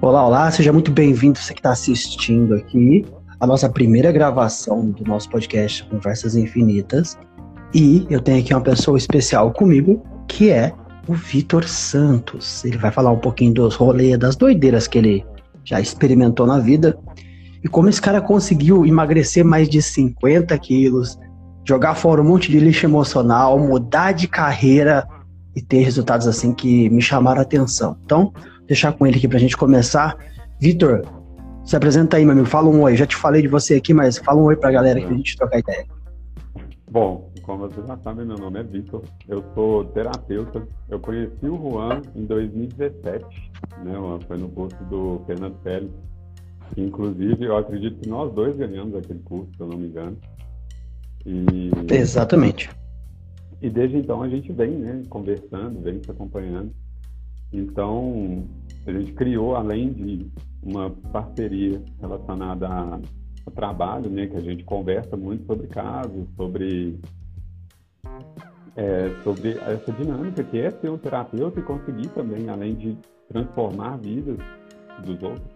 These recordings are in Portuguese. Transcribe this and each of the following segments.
Olá, olá, seja muito bem-vindo você que está assistindo aqui a nossa primeira gravação do nosso podcast Conversas Infinitas. E eu tenho aqui uma pessoa especial comigo, que é o Vitor Santos. Ele vai falar um pouquinho dos rolês, das doideiras que ele já experimentou na vida e como esse cara conseguiu emagrecer mais de 50 quilos, jogar fora um monte de lixo emocional, mudar de carreira e ter resultados assim que me chamaram a atenção. Então, deixar com ele aqui pra gente começar. Vitor, se apresenta aí, meu amigo. Fala um oi. Já te falei de você aqui, mas fala um oi pra galera que a gente trocar ideia. Bom, como vocês já sabem, meu nome é Vitor. Eu sou terapeuta. Eu conheci o Juan em 2017, né? Foi no curso do Fernando Pérez. Inclusive, eu acredito que nós dois ganhamos aquele curso, se eu não me engano. E... Exatamente. E desde então a gente vem, né, conversando, vem se acompanhando. Então, a gente criou, além de uma parceria relacionada a, a trabalho, né, que a gente conversa muito sobre casos, sobre, é, sobre essa dinâmica que é ser um terapeuta e conseguir também, além de transformar vidas dos outros,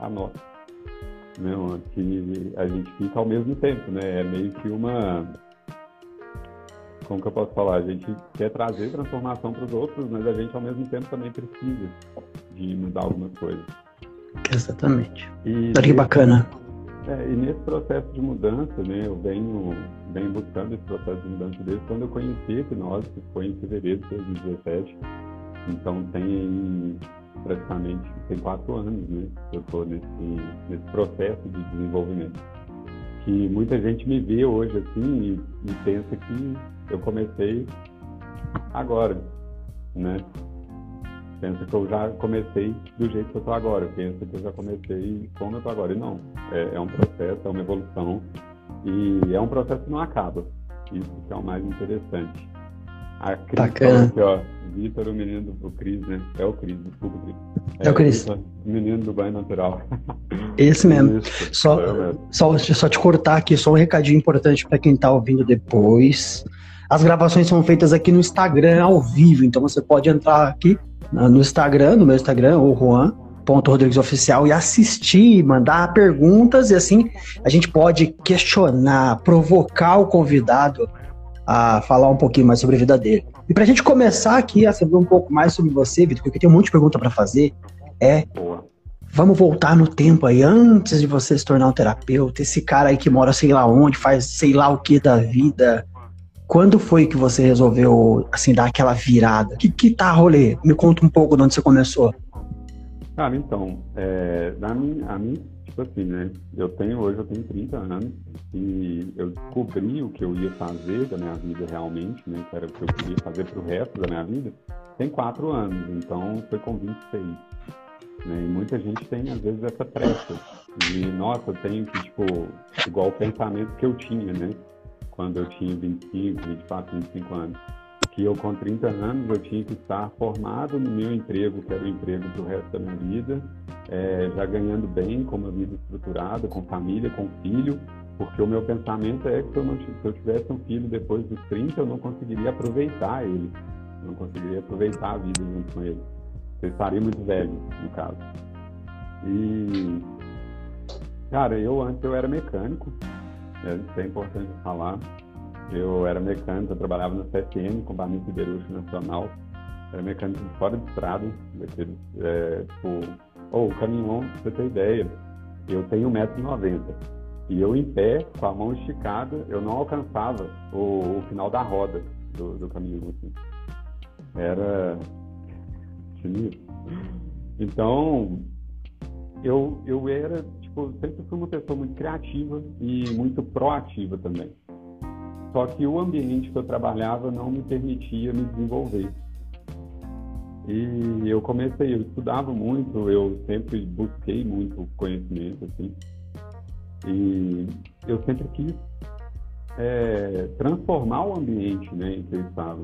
a nossa. Né, que a gente fica ao mesmo tempo, né? É meio que uma como que eu posso falar? A gente quer trazer transformação para os outros, mas a gente ao mesmo tempo também precisa de mudar algumas coisas. Exatamente. E Olha que bacana. É, e nesse processo de mudança, né, eu venho, venho buscando esse processo de mudança desde quando eu conheci a hipnose, que foi em fevereiro de 2017. Então tem praticamente tem quatro anos, né, que eu estou nesse, nesse processo de desenvolvimento. Que muita gente me vê hoje assim e, e pensa que eu comecei agora, né? Pensa que eu já comecei do jeito que eu estou agora. Pensa que eu já comecei como eu estou agora. E não, é, é, um processo, é uma evolução. E é um processo que não acaba. Isso que é o mais interessante. A Cris Bacana. aqui, ó. Vitor, o menino do Cris, né? É o Cris, desculpa, Cris. É, é o Cris. O menino do banho natural. Esse mesmo. Isso, só, só, só te cortar aqui, só um recadinho importante para quem está ouvindo depois. As gravações são feitas aqui no Instagram ao vivo, então você pode entrar aqui no Instagram, no meu Instagram, o Juan. Ponto Rodrigues Oficial e assistir, mandar perguntas e assim a gente pode questionar, provocar o convidado a falar um pouquinho mais sobre a vida dele. E para a gente começar aqui a saber um pouco mais sobre você, Vitor, porque eu tenho um monte de pergunta para fazer, é vamos voltar no tempo aí, antes de você se tornar um terapeuta, esse cara aí que mora sei lá onde, faz sei lá o que da vida, quando foi que você resolveu, assim, dar aquela virada? Que, que tá rolê? Me conta um pouco de onde você começou. Cara, então, é, na minha, a mim, tipo assim, né? Eu tenho, hoje eu tenho 30 anos e eu descobri o que eu ia fazer da minha vida realmente, né? Que era o que eu queria fazer pro resto da minha vida, tem 4 anos, então foi com 26. Né? E muita gente tem, às vezes, essa pressa. E, nossa, eu tenho que, tipo, igual o pensamento que eu tinha, né? Quando eu tinha 25, 24, 25 anos, que eu com 30 anos eu tinha que estar formado no meu emprego, que era o emprego para o resto da minha vida, é, já ganhando bem, com uma vida estruturada, com família, com filho, porque o meu pensamento é que se eu, não, se eu tivesse um filho depois dos 30, eu não conseguiria aproveitar ele, não conseguiria aproveitar a vida junto com ele. Eu estaria muito velho, no caso. E, cara, eu antes eu era mecânico, é, isso é importante falar. Eu era mecânico, eu trabalhava na CSN, Companhia Siderúrgica Nacional. Era mecânico fora de estrada, daqueles, é, tipo, ou oh, caminhão, pra você ter ideia, eu tenho 1,90m. E eu em pé, com a mão esticada, eu não alcançava o, o final da roda do, do caminhão. Assim. Era. Então, eu, eu era sempre fui uma pessoa muito criativa e muito proativa também. Só que o ambiente que eu trabalhava não me permitia me desenvolver. E eu comecei, eu estudava muito, eu sempre busquei muito conhecimento, assim. E eu sempre quis é, transformar o ambiente né, em que eu estava.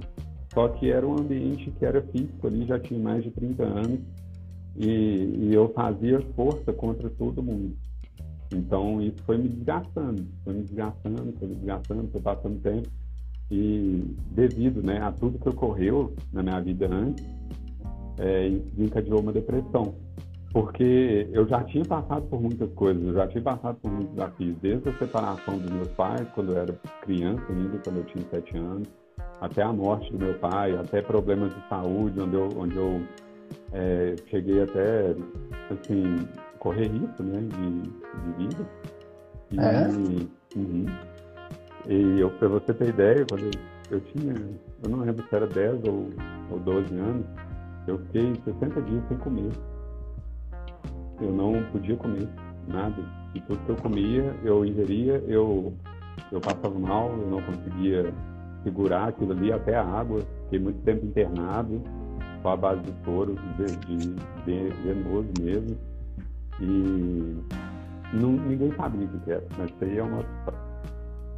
Só que era um ambiente que era físico ali, já tinha mais de 30 anos, e, e eu fazia força contra todo mundo. Então isso foi me desgastando, foi me desgastando, foi me desgastando, foi passando tempo. E devido né, a tudo que ocorreu na minha vida antes, é, desencadeou uma depressão. porque eu já tinha passado por muitas coisas, eu já tinha passado por muitos desafios, desde a separação dos meus pais, quando eu era criança ainda, quando eu tinha sete anos, até a morte do meu pai, até problemas de saúde, onde eu, onde eu é, cheguei até, assim, correr risco, né, de, de vida. E, é? Uhum. E eu, pra você ter ideia, quando eu, eu, tinha, eu não lembro se era 10 ou, ou 12 anos, eu fiquei 60 dias sem comer eu não podia comer nada. E tudo que eu comia, eu ingeria, eu, eu passava mal, eu não conseguia segurar aquilo ali, até a água. Fiquei muito tempo internado, com a base de soro, de, de, venoso mesmo. E não, ninguém sabia o que era, mas isso aí é uma.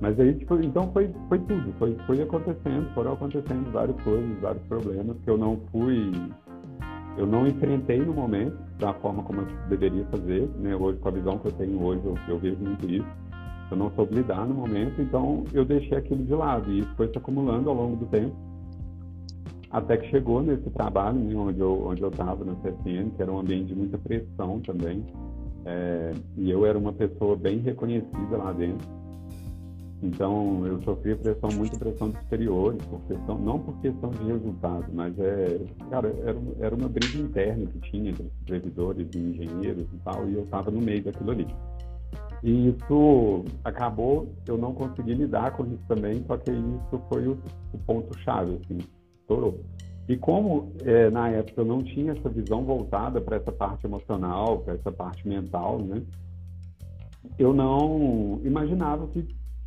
Mas aí, tipo, então foi, foi tudo, foi, foi acontecendo, foram acontecendo várias coisas, vários problemas que eu não fui eu não enfrentei no momento da forma como eu deveria fazer, né? Hoje, com a visão que eu tenho hoje, eu, eu vejo muito isso. Eu não soube lidar no momento, então eu deixei aquilo de lado e isso foi se acumulando ao longo do tempo. Até que chegou nesse trabalho, né, onde eu onde eu estava na CSN, que era um ambiente de muita pressão também. É, e eu era uma pessoa bem reconhecida lá dentro então, eu sofri pressão, muita pressão de superiores, por questão, não por questão de resultado, mas é, cara, era, era uma briga interna que tinha entre servidores e engenheiros e tal, e eu estava no meio daquilo ali. E isso acabou, eu não consegui lidar com isso também, só que isso foi o, o ponto-chave, assim, E como é, na época eu não tinha essa visão voltada para essa parte emocional, para essa parte mental, né? Eu não imaginava que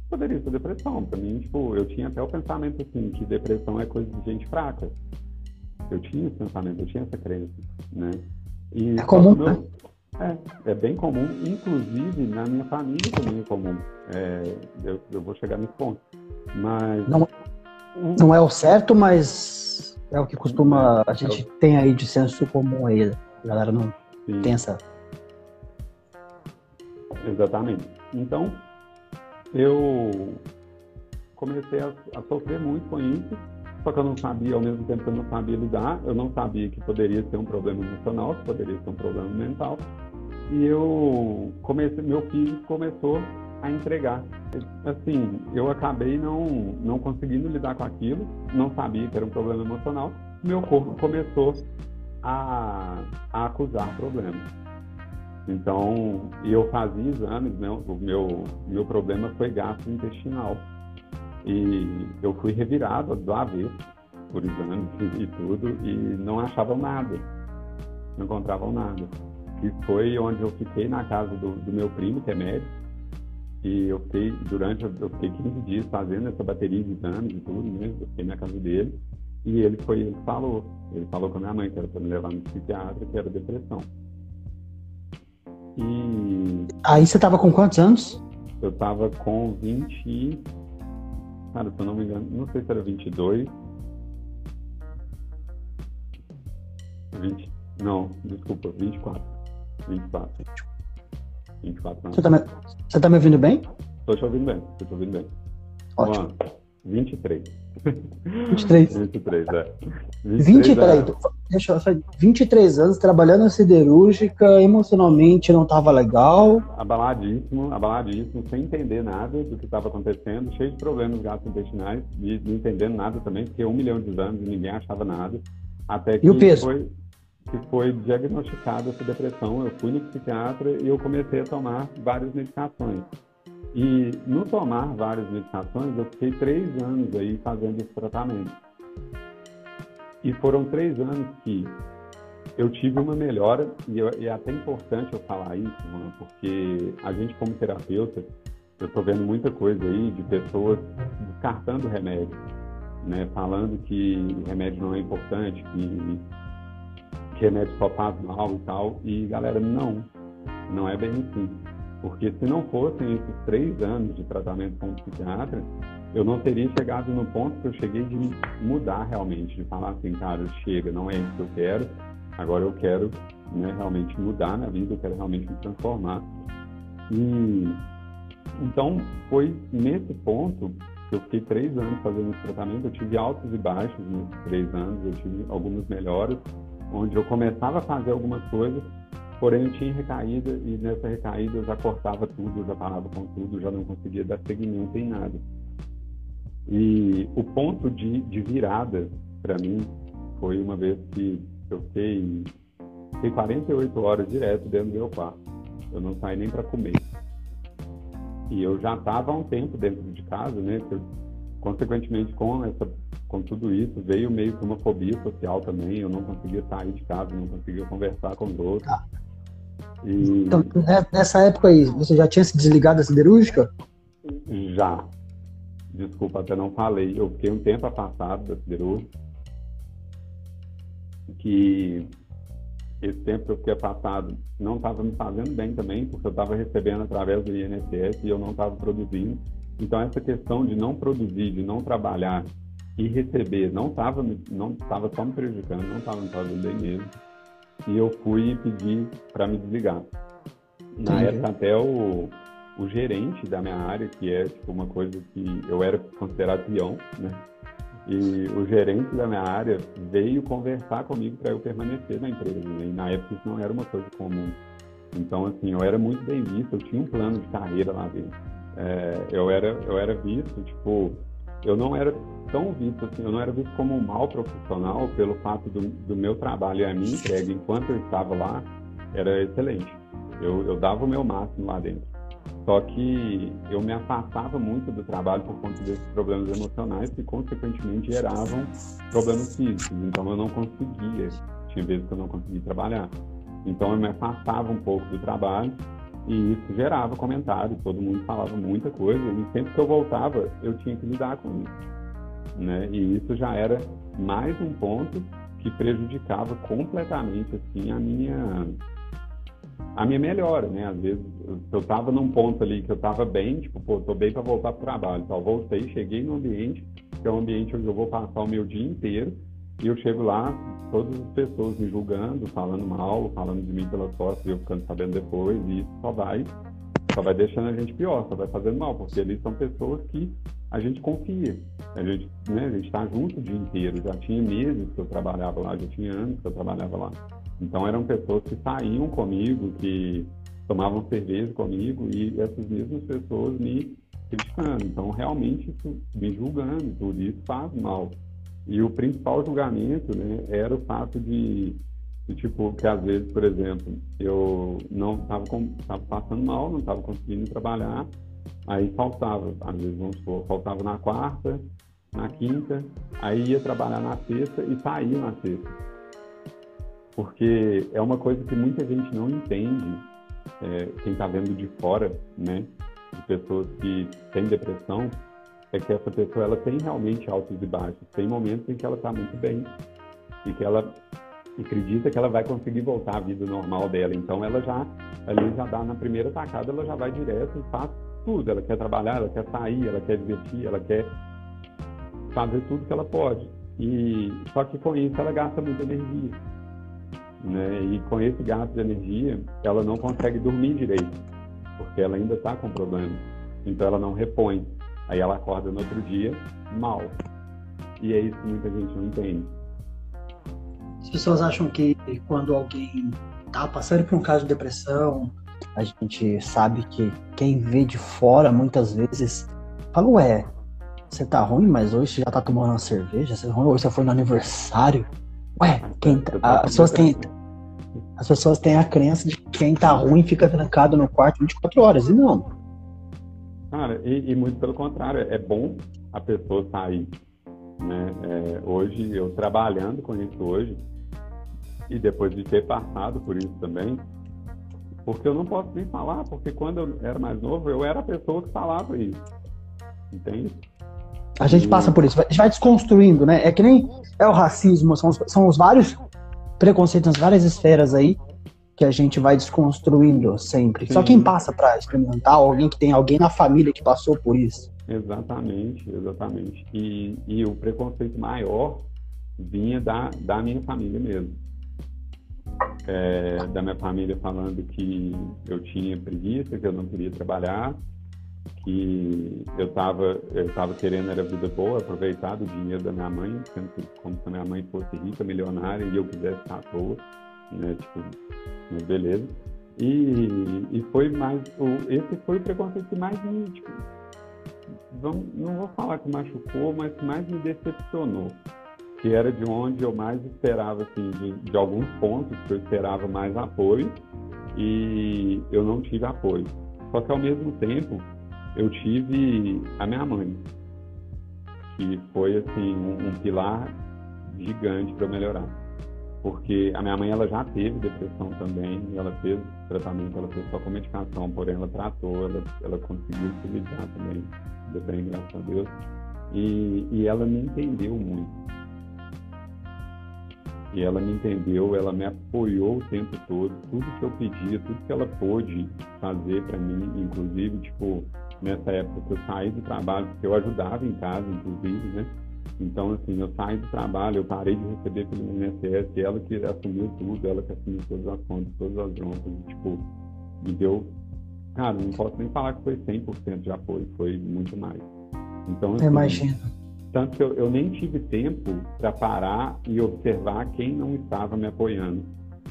poderia ser depressão. Para mim, tipo, eu tinha até o pensamento assim que depressão é coisa de gente fraca. Eu tinha esse pensamento, eu tinha essa crença, né? E é comum, meu... né? É, é bem comum, inclusive na minha família também é comum. É, eu, eu vou chegar nesse ponto. Mas. Não, não é o certo, mas é o que costuma. A gente é tem aí de senso comum aí. A galera não Sim. tem essa. Exatamente. Então, eu comecei a, a, sofrer muito com isso, só que eu não sabia, ao mesmo tempo que eu não sabia lidar, eu não sabia que poderia ser um problema emocional, que poderia ser um problema mental, e eu comecei, meu filho começou a entregar. Assim, eu acabei não, não conseguindo lidar com aquilo, não sabia que era um problema emocional, meu corpo começou a, a acusar problemas. Então, eu fazia exames, né? o meu, meu problema foi gastrointestinal. E eu fui revirado do avesso por exames e tudo, e não achavam nada, não encontravam nada. E foi onde eu fiquei na casa do, do meu primo, que é médico, e eu fiquei, durante, eu fiquei 15 dias fazendo essa bateria de exames e tudo, né? Eu fiquei na casa dele, e ele foi, ele falou, ele falou com a minha mãe que era para me levar no psiquiatra, que era depressão. E. Aí você tava com quantos anos? Eu tava com 20. Cara, se eu não me engano, não sei se era 22. 20. Não, desculpa, 24. 24. 24 anos. Você tá me, você tá me ouvindo bem? Tô te ouvindo bem, tô te ouvindo bem. Ótimo. Juan, 23. 23. 23, é. 23, 23 é. Deixa eu falar, 23 anos trabalhando na siderúrgica, emocionalmente não estava legal. Abaladíssimo, abaladíssimo, sem entender nada do que estava acontecendo, cheio de problemas gastrointestinais e não entendendo nada também, porque um milhão de exames e ninguém achava nada. Até que e o peso? foi que foi diagnosticada essa depressão. Eu fui no psiquiatra e eu comecei a tomar várias medicações. E no tomar várias medicações, eu fiquei três anos aí fazendo esse tratamento. E foram três anos que eu tive uma melhora, e, eu, e é até importante eu falar isso, mano, porque a gente como terapeuta, eu estou vendo muita coisa aí de pessoas descartando remédio, né? Falando que remédio não é importante, que, remédio só faz mal e tal. E galera, não, não é bem assim. Porque se não fossem esses três anos de tratamento com o psiquiatra, eu não teria chegado no ponto que eu cheguei de mudar realmente, de falar assim, cara, chega, não é isso que eu quero, agora eu quero né, realmente mudar na vida, eu quero realmente me transformar. E então foi nesse ponto que eu fiquei três anos fazendo esse tratamento, eu tive altos e baixos nesses três anos, eu tive algumas melhoras, onde eu começava a fazer algumas coisas Porém, eu tinha recaída e nessa recaída eu já cortava tudo, já parava com tudo, já não conseguia dar seguimento em nada. E o ponto de, de virada para mim foi uma vez que eu fiquei, fiquei 48 horas direto dentro do meu quarto. Eu não saí nem para comer. E eu já estava há um tempo dentro de casa, né? Eu, consequentemente, com, essa, com tudo isso, veio meio que uma fobia social também. Eu não conseguia sair de casa, não conseguia conversar com os outros. Ah. E... Então, né, nessa época aí, você já tinha se desligado da siderúrgica? Já. Desculpa, até não falei. Eu fiquei um tempo afastado da siderúrgica. Que esse tempo que eu fiquei afastado não estava me fazendo bem também, porque eu estava recebendo através do INSS e eu não estava produzindo. Então, essa questão de não produzir, de não trabalhar e receber, não estava não tava só me prejudicando, não estava me fazendo bem mesmo e eu fui pedir para me desligar. Na época até o, o gerente da minha área, que é tipo uma coisa que eu era considerado peão, né? E o gerente da minha área veio conversar comigo para eu permanecer na empresa. Né? E na época isso não era uma coisa comum. Então, assim, eu era muito bem visto, eu tinha um plano de carreira lá dentro. É, eu, era, eu era visto, tipo, eu não era tão visto assim, eu não era visto como um mau profissional pelo fato do, do meu trabalho e a minha entrega enquanto eu estava lá era excelente. Eu, eu dava o meu máximo lá dentro. Só que eu me afastava muito do trabalho por conta desses problemas emocionais que, consequentemente, geravam problemas físicos. Então, eu não conseguia. Tinha vezes que eu não conseguia trabalhar. Então, eu me afastava um pouco do trabalho e isso gerava comentários. Todo mundo falava muita coisa e sempre que eu voltava, eu tinha que lidar com isso né? E isso já era mais um ponto que prejudicava completamente assim a minha a minha melhora, né? Às vezes eu estava num ponto ali que eu estava bem, tipo, pô, tô bem para voltar para o trabalho. Então, voltei, cheguei no ambiente, que é um ambiente onde eu vou passar o meu dia inteiro, e eu chego lá, todas as pessoas me julgando, falando mal, falando de mim pelas costas, e eu ficando sabendo depois, e isso só vai, só vai deixando a gente pior, só vai fazendo mal, porque ali são pessoas que a gente confia. A gente né, está junto o dia inteiro. Já tinha meses que eu trabalhava lá, já tinha anos que eu trabalhava lá. Então eram pessoas que saíam comigo, que tomavam cerveja comigo e essas mesmas pessoas me criticando. Então realmente isso, me julgando, tudo isso faz mal. E o principal julgamento né, era o fato de, de, tipo, que às vezes, por exemplo, eu não estava passando mal, não estava conseguindo trabalhar, Aí faltava, às vezes, vamos supor, faltava na quarta, na quinta, aí ia trabalhar na sexta e saía na sexta. Porque é uma coisa que muita gente não entende, é, quem está vendo de fora, né, de pessoas que têm depressão, é que essa pessoa ela tem realmente altos e baixos. Tem momentos em que ela está muito bem e que ela acredita que ela vai conseguir voltar à vida normal dela. Então ela já ali já dá na primeira tacada, ela já vai direto e faz tudo. Ela quer trabalhar, ela quer sair, ela quer divertir, ela quer fazer tudo que ela pode. E só que com isso ela gasta muita energia. Né? E com esse gasto de energia, ela não consegue dormir direito, porque ela ainda está com problema. Então ela não repõe. Aí ela acorda no outro dia mal. E é isso que muita gente não entende. As pessoas acham que quando alguém está passando por um caso de depressão, a gente sabe que quem vê de fora muitas vezes fala, ué, você tá ruim, mas hoje você já tá tomando uma cerveja, você, hoje você foi no aniversário. Ué, quem tá, as pessoas têm as pessoas têm a crença de que quem tá ruim fica trancado no quarto 24 horas, e não. Cara, e, e muito pelo contrário, é bom a pessoa sair. Né? É, hoje, eu trabalhando com isso hoje, e depois de ter passado por isso também, porque eu não posso nem falar, porque quando eu era mais novo, eu era a pessoa que falava isso. Entende? A gente e... passa por isso, a gente vai desconstruindo, né? É que nem é o racismo, são os, são os vários preconceitos nas várias esferas aí que a gente vai desconstruindo sempre. Sim. Só quem passa para experimentar, alguém que tem alguém na família que passou por isso. Exatamente, exatamente. E, e o preconceito maior vinha da, da minha família mesmo é, da minha família falando que eu tinha preguiça, que eu não queria trabalhar, que eu estava eu tava querendo era vida boa, aproveitar do dinheiro da minha mãe, sendo que, como se a minha mãe fosse rica, milionária, e eu quisesse estar à toa. Né? Tipo, beleza. E, e foi mais, o, esse foi o preconceito que mais me, tipo, vamos, não vou falar que machucou, mas que mais me decepcionou. Que era de onde eu mais esperava, assim, de, de alguns pontos que eu esperava mais apoio e eu não tive apoio. Só que ao mesmo tempo eu tive a minha mãe, que foi assim um, um pilar gigante para melhorar. Porque a minha mãe ela já teve depressão também, ela fez tratamento, ela fez só com medicação, porém ela tratou, ela, ela conseguiu se lidar também, bem, graças a Deus. E, e ela me entendeu muito. E ela me entendeu, ela me apoiou o tempo todo, tudo que eu pedia, tudo que ela pôde fazer para mim, inclusive, tipo, nessa época que eu saí do trabalho, porque eu ajudava em casa, inclusive, né? Então, assim, eu saí do trabalho, eu parei de receber pelo INSS, ela que assumiu tudo, ela que assumiu todas as contas, todas as broncas, tipo, me deu. Cara, não posso nem falar que foi 100% de apoio, foi muito mais. Então, assim, Imagina. Tanto que eu, eu nem tive tempo para parar e observar quem não estava me apoiando,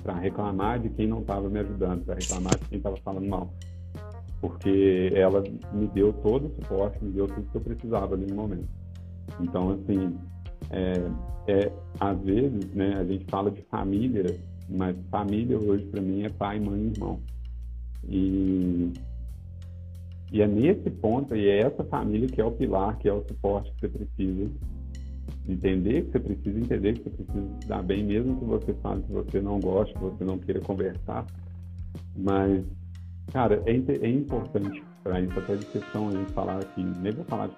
para reclamar de quem não estava me ajudando, para reclamar de quem estava falando mal porque ela me deu todo o suporte, me deu tudo que eu precisava ali no momento. Então, assim, é, é, às vezes, né, a gente fala de família, mas família hoje para mim é pai, mãe e irmão. E, e é nesse ponto, e é essa família que é o pilar, que é o suporte que você precisa entender, que você precisa entender, que você precisa dar bem, mesmo que você fale que você não goste, que você não queira conversar. Mas Cara, é, é importante para isso, até de questão a gente falar aqui, nem vou falar de,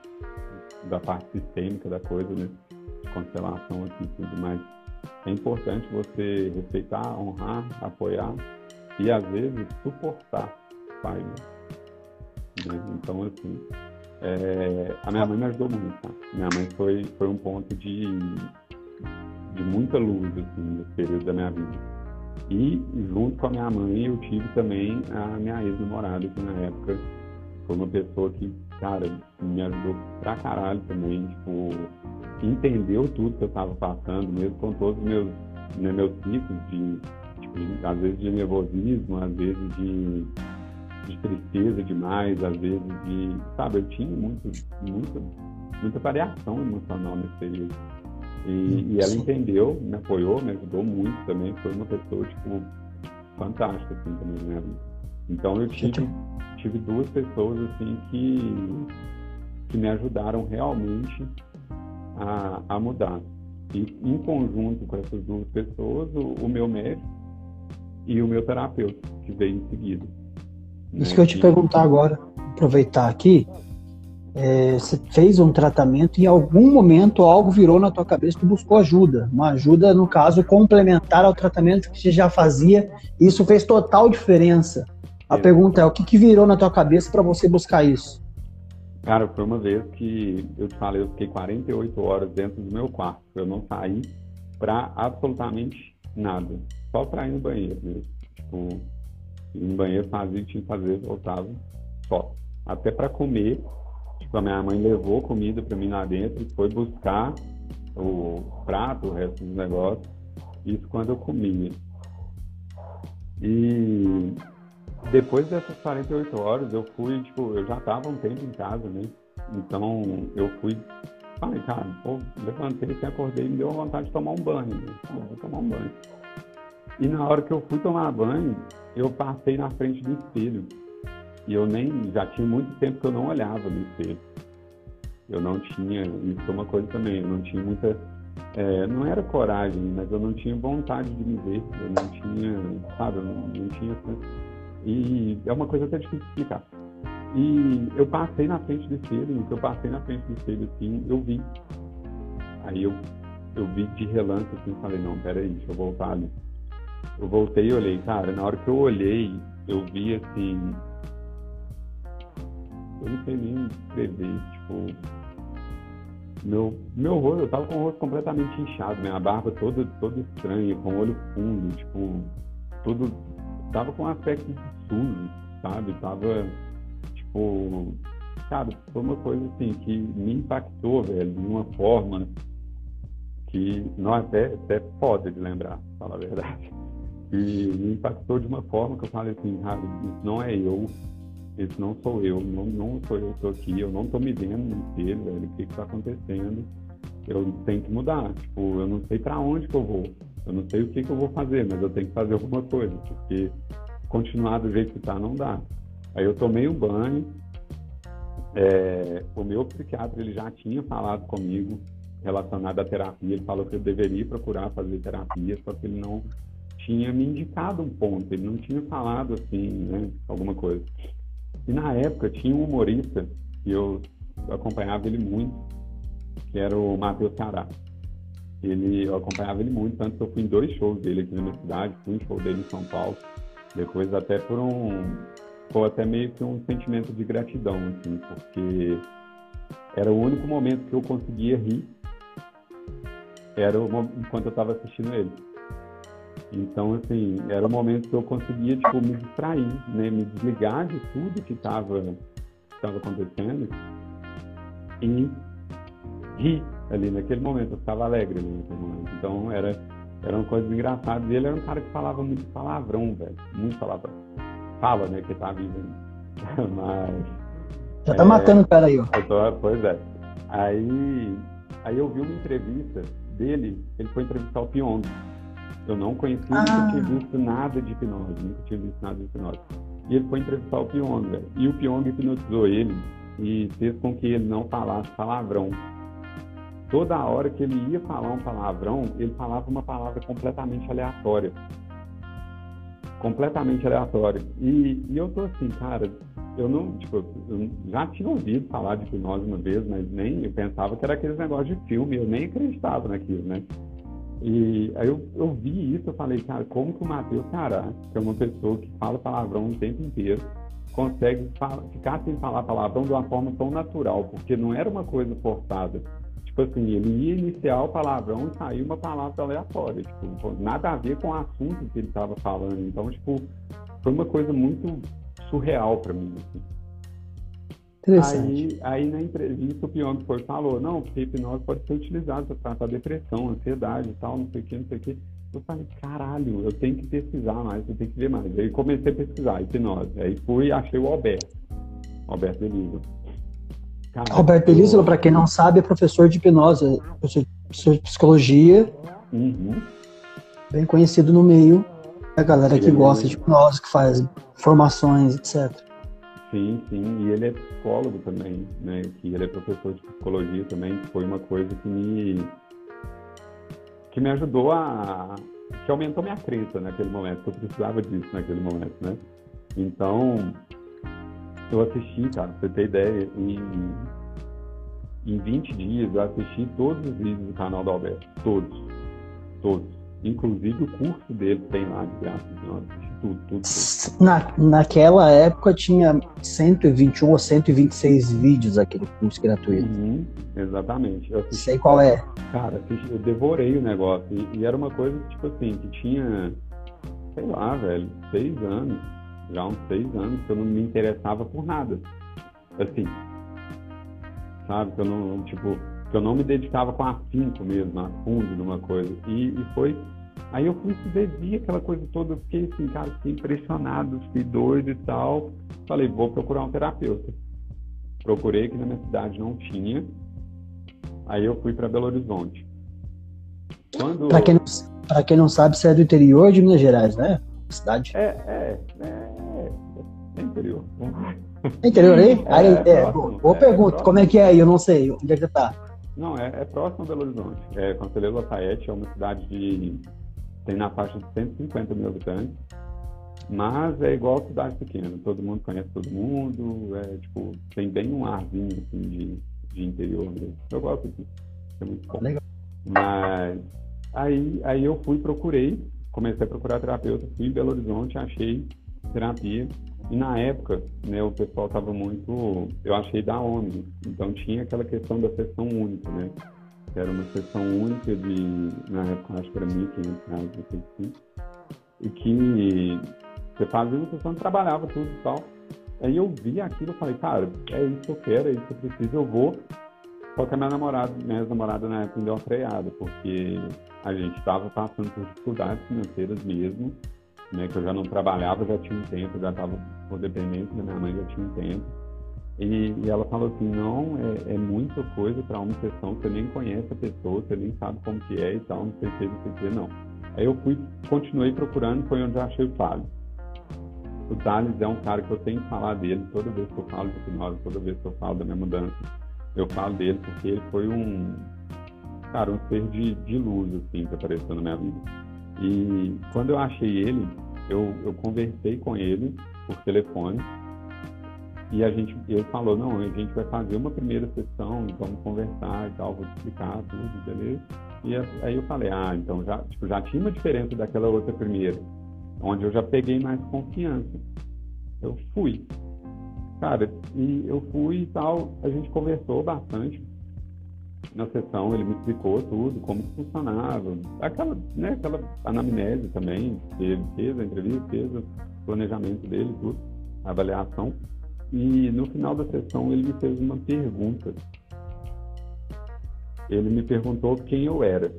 da parte sistêmica da coisa, né? De constelação e tudo mais. É importante você respeitar, honrar, apoiar e às vezes suportar pai. Né? Então, assim, é, a minha mãe me ajudou muito, tá? Minha mãe foi, foi um ponto de, de muita luz, assim, nesse período da minha vida. E junto com a minha mãe eu tive também a minha ex-namorada, que na época foi uma pessoa que, cara, me ajudou pra caralho também, tipo, entendeu tudo que eu tava passando, mesmo com todos os meus, né, meus ciclos de, tipo, às vezes de nervosismo, às vezes de, de tristeza demais, às vezes de, sabe, eu tinha muito, muito, muita variação emocional nesse período. E, e ela entendeu, me apoiou, me ajudou muito também. Foi uma pessoa, tipo, fantástica, assim, também vida. Então eu tive, tive duas pessoas, assim, que, que me ajudaram realmente a, a mudar. E em conjunto com essas duas pessoas, o, o meu médico e o meu terapeuta, que veio em seguida. Isso né? que eu te perguntar agora, aproveitar aqui, é, você fez um tratamento e em algum momento algo virou na tua cabeça, tu buscou ajuda. Uma ajuda, no caso, complementar ao tratamento que você já fazia. Isso fez total diferença. A pergunta é, o que, que virou na tua cabeça para você buscar isso? Cara, foi uma vez que eu te falei, eu fiquei 48 horas dentro do meu quarto. Eu não saí para absolutamente nada. Só para ir no banheiro mesmo. Tipo, ir no banheiro, fazia o que tinha que fazer, voltava só. Até para comer, Tipo, a minha mãe levou comida para mim lá dentro e foi buscar o prato, o resto dos negócios. Isso quando eu comia. E depois dessas 48 horas, eu fui, tipo, eu já estava um tempo em casa, né? Então, eu fui, falei, cara, pô, levantei, assim, acordei me deu vontade de tomar um banho. Né? Vou tomar um banho. E na hora que eu fui tomar banho, eu passei na frente do espelho. E eu nem, já tinha muito tempo que eu não olhava no espelho. Eu não tinha, isso foi uma coisa também, eu não tinha muita, é, não era coragem, mas eu não tinha vontade de me ver, eu não tinha, sabe, eu não, não tinha, e é uma coisa até difícil de explicar. E eu passei na frente do espelho, e eu passei na frente do espelho assim, eu vi. Aí eu, eu vi de relance assim, falei, não, peraí, deixa eu voltar ali. Eu voltei e olhei, cara, na hora que eu olhei, eu vi assim, eu não sei nem escrever, tipo, meu, meu rosto, eu tava com o rosto completamente inchado, minha barba toda, toda estranha, com o olho fundo, tipo, tudo, tava com um aspecto sujo, sabe, tava, tipo, cara, foi uma coisa assim que me impactou, velho, de uma forma que não até, até foda de lembrar, falar a verdade. E me impactou de uma forma que eu falei assim, cara, isso não é eu, isso não sou eu, não, não sou eu que estou aqui, eu não estou me vendo no espelho, velho, o que está acontecendo? Eu tenho que mudar, tipo, eu não sei para onde que eu vou, eu não sei o que, que eu vou fazer, mas eu tenho que fazer alguma coisa, porque continuar do jeito que está não dá. Aí eu tomei um banho, é, o meu psiquiatra ele já tinha falado comigo relacionado à terapia, ele falou que eu deveria procurar fazer terapia, só que ele não tinha me indicado um ponto, ele não tinha falado assim, né, alguma coisa. E na época tinha um humorista que eu acompanhava ele muito, que era o Matheus Ceará. Ele, eu acompanhava ele muito, tanto que eu fui em dois shows dele aqui na minha cidade, fui em show dele em São Paulo, depois até por um, foi até meio que um sentimento de gratidão, assim, porque era o único momento que eu conseguia rir, era o, enquanto eu estava assistindo ele. Então, assim, era o momento que eu conseguia, tipo, me distrair, né? Me desligar de tudo que estava tava acontecendo e rir ali naquele momento. Eu ficava alegre ali naquele momento. Então, era, era uma coisa engraçada. E ele era um cara que falava muito palavrão, velho. Muito palavrão. Fala, né? Que tá vivo Mas... Já tá é, matando o cara aí, ó. Tô, pois é. Aí, aí eu vi uma entrevista dele, ele foi entrevistar o Pyong. Eu não conhecia, ah. nunca tinha visto nada de hipnose, nunca tinha visto nada de hipnose. E ele foi entrevistar o Pyong, velho. E o Pyong hipnotizou ele e fez com que ele não falasse palavrão. Toda hora que ele ia falar um palavrão, ele falava uma palavra completamente aleatória. Completamente aleatória. E, e eu tô assim, cara, eu não, tipo, eu já tinha ouvido falar de hipnose uma vez, mas nem eu pensava que era aqueles negócios de filme, eu nem acreditava naquilo, né? E aí eu, eu vi isso, eu falei, cara, como que o Matheus Ceará, que é uma pessoa que fala palavrão o tempo inteiro, consegue ficar sem falar palavrão de uma forma tão natural, porque não era uma coisa forçada. Tipo assim, ele ia iniciar o palavrão e sair uma palavra aleatória, tipo, nada a ver com o assunto que ele estava falando. Então, tipo, foi uma coisa muito surreal para mim, assim. Aí, aí na entrevista o Pyong foi falou, não, porque hipnose pode ser utilizado para tratar depressão, ansiedade e tal, não sei o que, não sei o que. Eu falei, caralho, eu tenho que pesquisar mais, eu tenho que ver mais. Aí comecei a pesquisar hipnose. Aí fui e achei o Alberto. Alberto Elisa. Alberto Elisa, para quem não sabe, é professor de hipnose, professor de psicologia. Uhum. Bem conhecido no meio. A galera que gosta de hipnose, que faz formações, etc. Sim, sim, e ele é psicólogo também, né? Que ele é professor de psicologia também, que foi uma coisa que me que me ajudou a que aumentou minha crença naquele momento, que eu precisava disso naquele momento, né? Então, eu assisti, cara, pra você ter ideia, em, em 20 dias eu assisti todos os vídeos do canal do Alberto, todos, todos. Inclusive o curso dele tem lá de graça, então tudo, tudo, tudo. Na, naquela época tinha 121 ou 126 vídeos aquele curso gratuito. Uhum, exatamente. Eu assisti, Sei qual é. Cara, eu devorei o negócio. E, e, era uma coisa, tipo assim, que tinha, sei lá, velho, seis anos, já uns seis anos, que eu não me interessava por nada. Assim, sabe? Que eu não, tipo, que eu não me dedicava com afinco mesmo, a fundo numa coisa. E, e foi Aí eu fui ver aquela coisa toda, eu fiquei assim, cara, fiquei impressionado, fiquei doido e tal. Falei, vou procurar um terapeuta. Procurei aqui na minha cidade, não tinha. Aí eu fui para Belo Horizonte. Quando... Para quem, não, quem não sabe, você é do interior de Minas Gerais, né? Cidade. É, é, é, é interior. É interior aí? É, aí é, próximo, boa é, pergunta, como é que é aí? Eu não sei, onde é que você tá? Não, é, é próximo a Belo Horizonte. É, Conselheiro Lafayette é uma cidade de tem na faixa de 150 mil habitantes, mas é igual cidade pequena, todo mundo conhece todo mundo, é tipo, tem bem um arzinho assim de, de interior mesmo. Eu gosto disso, é muito bom. Legal. Mas aí, aí eu fui, procurei, comecei a procurar terapeuta, fui em Belo Horizonte, achei terapia. E na época, né, o pessoal estava muito. Eu achei da ONU, então tinha aquela questão da sessão única, né? que era uma sessão única de, na época, acho que era 1.500 reais, assim, e que você fazia uma sessão trabalhava tudo e tal. Aí eu vi aquilo e falei, cara, é isso que eu quero, é isso que eu preciso, eu vou. Só que a minha namorada, minha namorada na época me deu uma freada, porque a gente estava passando por dificuldades financeiras mesmo, né, que eu já não trabalhava, já tinha um tempo, já estava por dependência da minha mãe, já tinha um tempo. E, e ela falou assim, não, é, é muita coisa para uma sessão, você nem conhece a pessoa, você nem sabe como que é e tal, não sei o que, não não. Aí eu fui, continuei procurando, foi onde eu achei o Thales. O Thales é um cara que eu tenho que falar dele toda vez que eu falo de hipnose, toda vez que eu falo da minha mudança. Eu falo dele porque ele foi um, cara, um ser de, de luz, assim, que apareceu na minha vida. E quando eu achei ele, eu, eu conversei com ele por telefone e a gente, ele falou, não, a gente vai fazer uma primeira sessão, vamos conversar e tal, vou te explicar tudo, beleza? E aí eu falei, ah, então já, tipo, já tinha uma diferença daquela outra primeira, onde eu já peguei mais confiança. Eu fui. Cara, e eu fui e tal, a gente conversou bastante na sessão, ele me explicou tudo, como funcionava, aquela, né, aquela anamnese também, ele fez a entrevista, fez o planejamento dele, tudo, a avaliação. E no final da sessão ele me fez uma pergunta. Ele me perguntou quem eu era.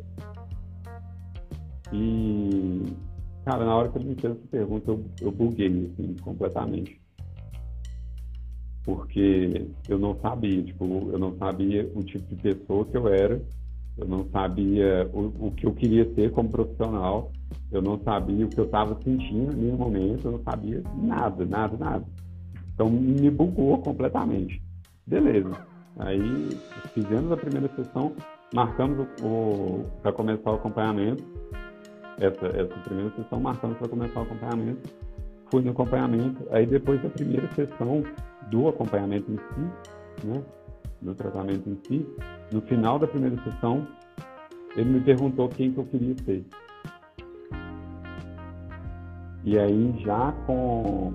E, cara, na hora que ele me fez essa pergunta, eu, eu buguei, assim, completamente. Porque eu não sabia, tipo, eu não sabia o tipo de pessoa que eu era, eu não sabia o, o que eu queria ser como profissional, eu não sabia o que eu estava sentindo no momento, eu não sabia nada, nada, nada. Então me bugou completamente. Beleza. Aí fizemos a primeira sessão, marcamos o, para começar o acompanhamento. Essa, essa primeira sessão marcamos para começar o acompanhamento. Fui no acompanhamento. Aí depois da primeira sessão do acompanhamento em si, né, do tratamento em si, no final da primeira sessão, ele me perguntou quem que eu queria ser. E aí já com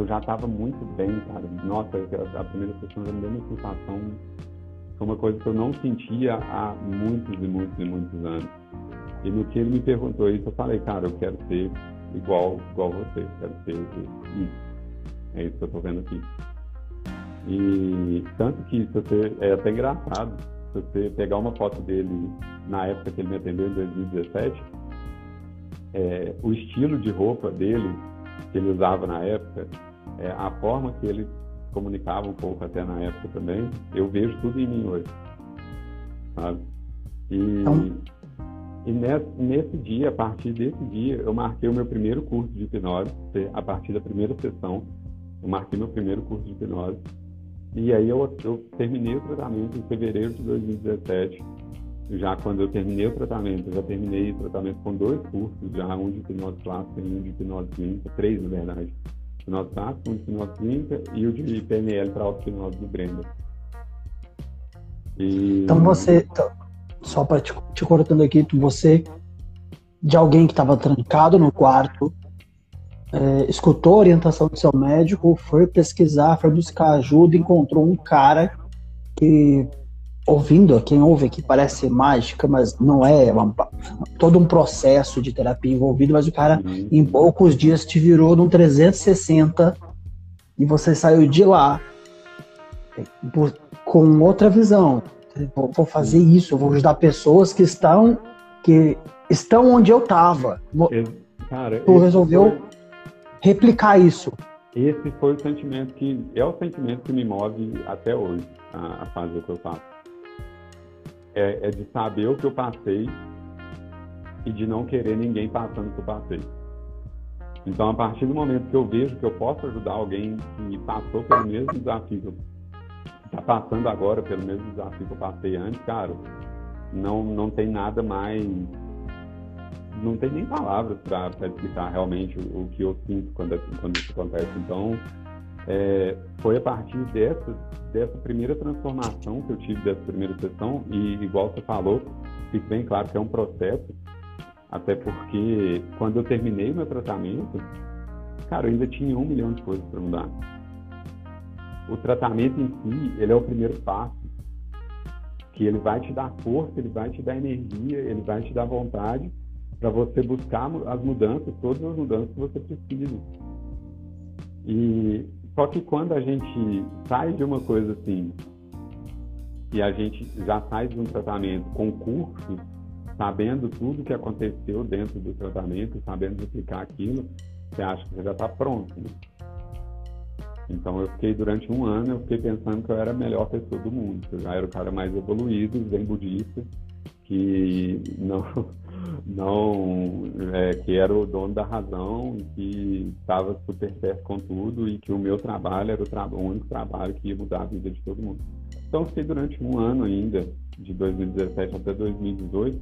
eu já estava muito bem, cara. Nossa, a primeira sessão já me deu uma sensação, foi uma coisa que eu não sentia há muitos e muitos e muitos anos. E no que ele me perguntou isso, eu falei, cara, eu quero ser igual, igual você, quero ser isso. É isso que eu estou vendo aqui. E tanto que você, é até engraçado, se você pegar uma foto dele na época que ele me atendeu, em 2017, é, o estilo de roupa dele, que ele usava na época, é, a forma que ele comunicava um pouco até na época também, eu vejo tudo em mim hoje. Sabe? E, então... e nesse, nesse, dia, a partir desse dia, eu marquei o meu primeiro curso de hipnose, a partir da primeira sessão, eu marquei meu primeiro curso de hipnose. E aí eu, eu terminei o tratamento em fevereiro de 2017. Já quando eu terminei o tratamento, eu já terminei o tratamento com dois cursos, já um de hipnose clássica e um de hipnose clínica, três na verdade hipnose tática, um de hipnose clínica e o de PNL para auto-hipnose do Brenda. E... Então você, então, só para te, te cortando aqui, você, de alguém que estava trancado no quarto, é, escutou a orientação do seu médico, foi pesquisar, foi buscar ajuda, encontrou um cara que ouvindo, quem ouve aqui parece mágica, mas não é, é uma, todo um processo de terapia envolvido, mas o cara uhum. em poucos dias te virou num 360 e você saiu de lá por, com outra visão. Vou, vou fazer isso, vou ajudar pessoas que estão que estão onde eu estava. Tu resolveu foi... replicar isso. Esse foi o sentimento que é o sentimento que me move até hoje a, a fazer o que eu faço é, é de saber o que eu passei e de não querer ninguém passando o que eu passei. Então, a partir do momento que eu vejo que eu posso ajudar alguém que passou pelo mesmo desafio que eu está passando agora, pelo mesmo desafio que eu passei antes, cara, não, não tem nada mais. Não tem nem palavras para explicar realmente o, o, que eu sinto quando, quando isso acontece. Então, é, foi a partir dessa, dessa primeira transformação que eu tive dessa primeira sessão, e igual você falou, fique bem claro que é um processo, até porque quando eu terminei meu tratamento, cara, eu ainda tinha um milhão de coisas para mudar. O tratamento em si, ele é o primeiro passo, que ele vai te dar força, ele vai te dar energia, ele vai te dar vontade para você buscar as mudanças, todas as mudanças que você precisa. E só que quando a gente sai de uma coisa assim, e a gente já sai de um tratamento com cursos sabendo tudo que aconteceu dentro do tratamento, sabendo explicar aquilo, você acha que você já está pronto. Né? Então eu fiquei durante um ano, eu fiquei pensando que eu era a melhor pessoa do mundo. Eu já era o cara mais evoluído, bem budista, que não, não é, que era o dono da razão que estava super perto com tudo e que o meu trabalho era o, tra o único trabalho que ia mudar a vida de todo mundo. Então fiquei durante um ano ainda, de 2017 até 2018,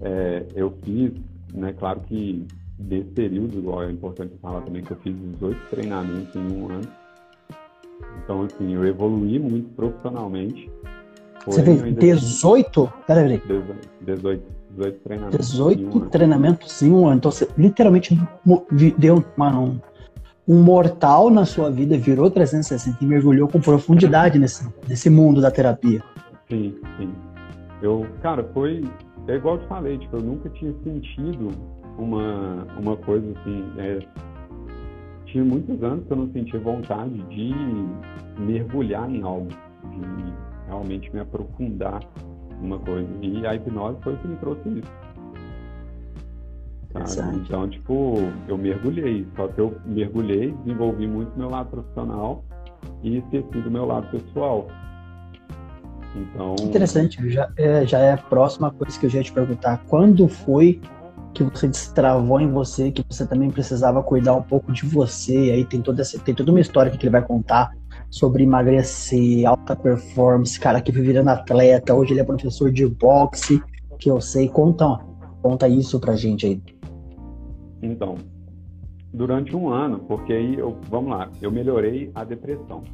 é, eu fiz, né, claro que desse período, igual é importante falar também que eu fiz 18 treinamentos em um ano, então, assim, eu evoluí muito profissionalmente. Você fez 18? Peraí, peraí. 18, 18 treinamentos. 18 em treinamentos em um ano. Então, você literalmente deu uma, um, um mortal na sua vida, virou 360 e mergulhou com profundidade nesse, nesse mundo da terapia. Sim, sim. Eu, cara, foi. É igual eu te falei, tipo, eu nunca tinha sentido uma, uma coisa assim. É, tinha muitos anos que eu não sentia vontade de mergulhar em algo, de realmente me aprofundar numa coisa. E a hipnose foi o que me trouxe isso. Então, tipo, eu mergulhei. Só que eu mergulhei, desenvolvi muito meu lado profissional e esqueci do meu lado pessoal. Então... Interessante, já é, já é a próxima coisa que eu já ia te perguntar. Quando foi que você destravou em você, que você também precisava cuidar um pouco de você. E aí tem toda, essa, tem toda uma história que ele vai contar sobre emagrecer, alta performance, cara que vive virando atleta, hoje ele é professor de boxe, que eu sei. Conta, conta isso pra gente aí. Então, durante um ano, porque aí eu, vamos lá, eu melhorei a depressão.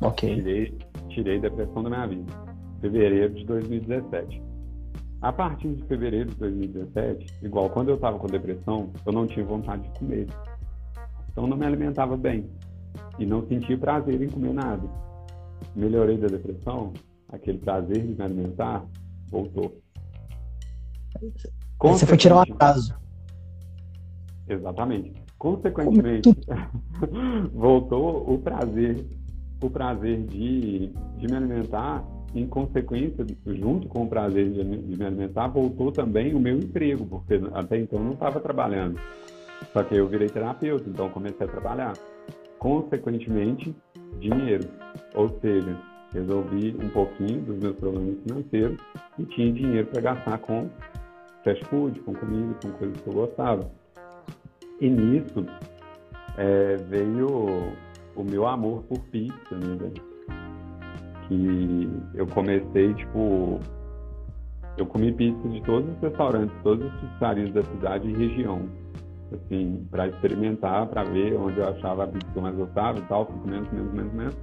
Ok. Tirei, tirei depressão da minha vida. Fevereiro de 2017. A partir de fevereiro de 2017, igual quando eu estava com depressão, eu não tinha vontade de comer. Então não me alimentava bem e não sentia prazer em comer nada. Melhorei da depressão, aquele prazer de me alimentar voltou. Você foi tirar um atraso. Exatamente. Consequentemente, voltou o prazer, o prazer de, de me alimentar em consequência, junto com o prazer de, me alimentar, voltou também o meu emprego, porque até então eu não estava trabalhando. Só que eu virei terapeuta, então comecei a trabalhar. Consequentemente, dinheiro. Ou seja, resolvi um pouquinho dos meus problemas financeiros e tinha dinheiro para gastar com fast food, com comida, com coisas que eu gostava. E nisso é, veio o meu amor por pizza, né? Que eu comecei, tipo, eu comi pizza de todos os restaurantes, todas as pizzarias da cidade e região, assim, para experimentar, para ver onde eu achava a pizza mais gostava e tal, fui comendo, comendo, comendo, comendo.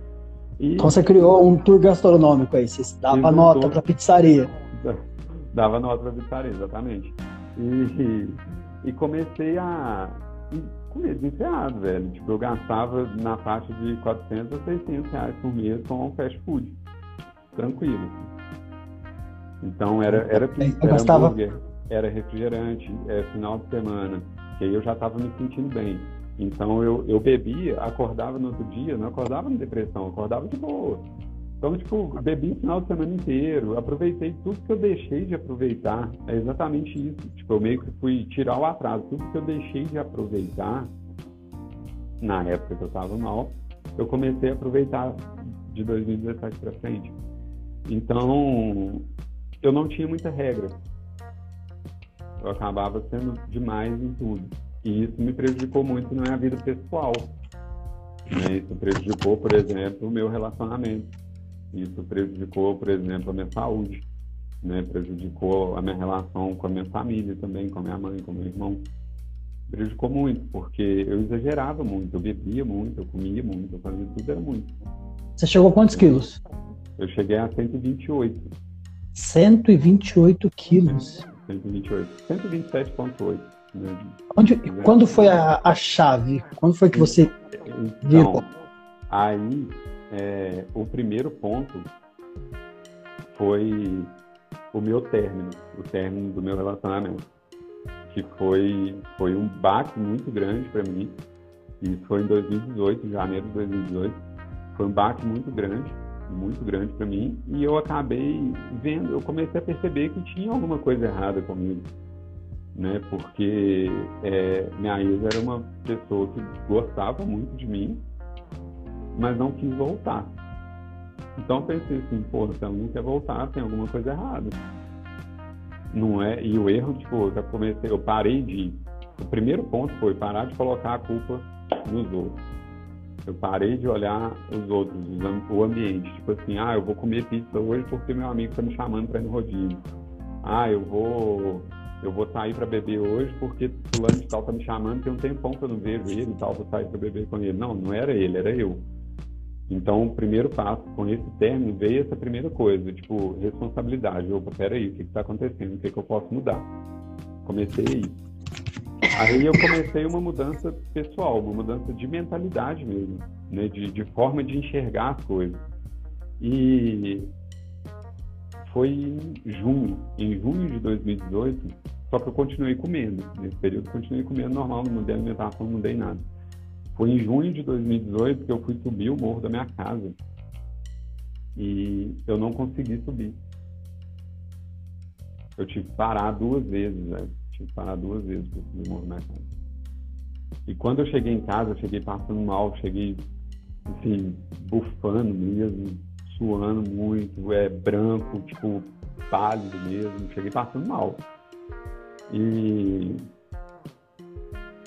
E... Então você criou um tour gastronômico aí, você dava nota para pizzaria. Dava nota para pizzaria, exatamente. E, e comecei a comer desenfreado, velho. Tipo, eu gastava na faixa de 400 a 600 reais por mês com fast food. Tranquilo. Então, era, era pizza, era gastava... hambúrguer, era refrigerante, é, final de semana. Que aí eu já estava me sentindo bem. Então, eu, eu bebia, acordava no outro dia, não acordava na depressão, acordava de boa. Então, tipo, bebi o final de semana inteiro, aproveitei tudo que eu deixei de aproveitar. É exatamente isso. Tipo, eu meio que fui tirar o atraso. Tudo que eu deixei de aproveitar na época que eu estava mal, eu comecei a aproveitar de 2017 para frente. Então, eu não tinha muita regra. Eu acabava sendo demais em tudo. E isso me prejudicou muito na minha vida pessoal. Né? Isso prejudicou, por exemplo, o meu relacionamento isso prejudicou, por exemplo, a minha saúde, né? prejudicou a minha relação com a minha família também, com a minha mãe, com o meu irmão. Prejudicou muito, porque eu exagerava muito, eu bebia muito, eu comia muito, eu fazia tudo, era muito. Você chegou a quantos quilos? Eu cheguei a 128. 128 quilos? 128. 127,8. Né? Onde, quando foi a, a chave? Quando foi que você então, viu? Aí é, o primeiro ponto foi o meu término, o término do meu relacionamento, que foi, foi um baque muito grande para mim. Isso foi em 2018, em janeiro de 2018. Foi um baque muito grande muito grande para mim e eu acabei vendo, eu comecei a perceber que tinha alguma coisa errada comigo, né? Porque é, minha ex era uma pessoa que gostava muito de mim, mas não quis voltar. Então eu pensei assim, pô, se ela não quer voltar, tem alguma coisa errada. Não é? E o erro, tipo, eu comecei, eu parei de. O primeiro ponto foi parar de colocar a culpa nos outros eu parei de olhar os outros, o ambiente. Tipo assim, ah, eu vou comer pizza hoje porque meu amigo está me chamando para ir no rodízio. Ah, eu vou eu vou sair para beber hoje porque fulano de tal está me chamando, tem um tempão que eu não vejo ele e tal, vou sair para beber com ele. Não, não era ele, era eu. Então, o primeiro passo com esse término veio essa primeira coisa, tipo, responsabilidade. Opa, peraí, o que está acontecendo? O que, que eu posso mudar? Comecei aí. Aí eu comecei uma mudança pessoal, uma mudança de mentalidade mesmo, né? de, de forma de enxergar as coisas. E foi em junho, em junho de 2018, só que eu continuei comendo. Nesse período continuei comendo normal, não mudei alimentação, não mudei nada. Foi em junho de 2018 que eu fui subir o morro da minha casa. E eu não consegui subir. Eu tive que parar duas vezes, velho tive que parar duas vezes para subir o morro na casa. E quando eu cheguei em casa, eu cheguei passando mal, cheguei, assim, bufando mesmo, suando muito, é branco, tipo, pálido mesmo, cheguei passando mal. E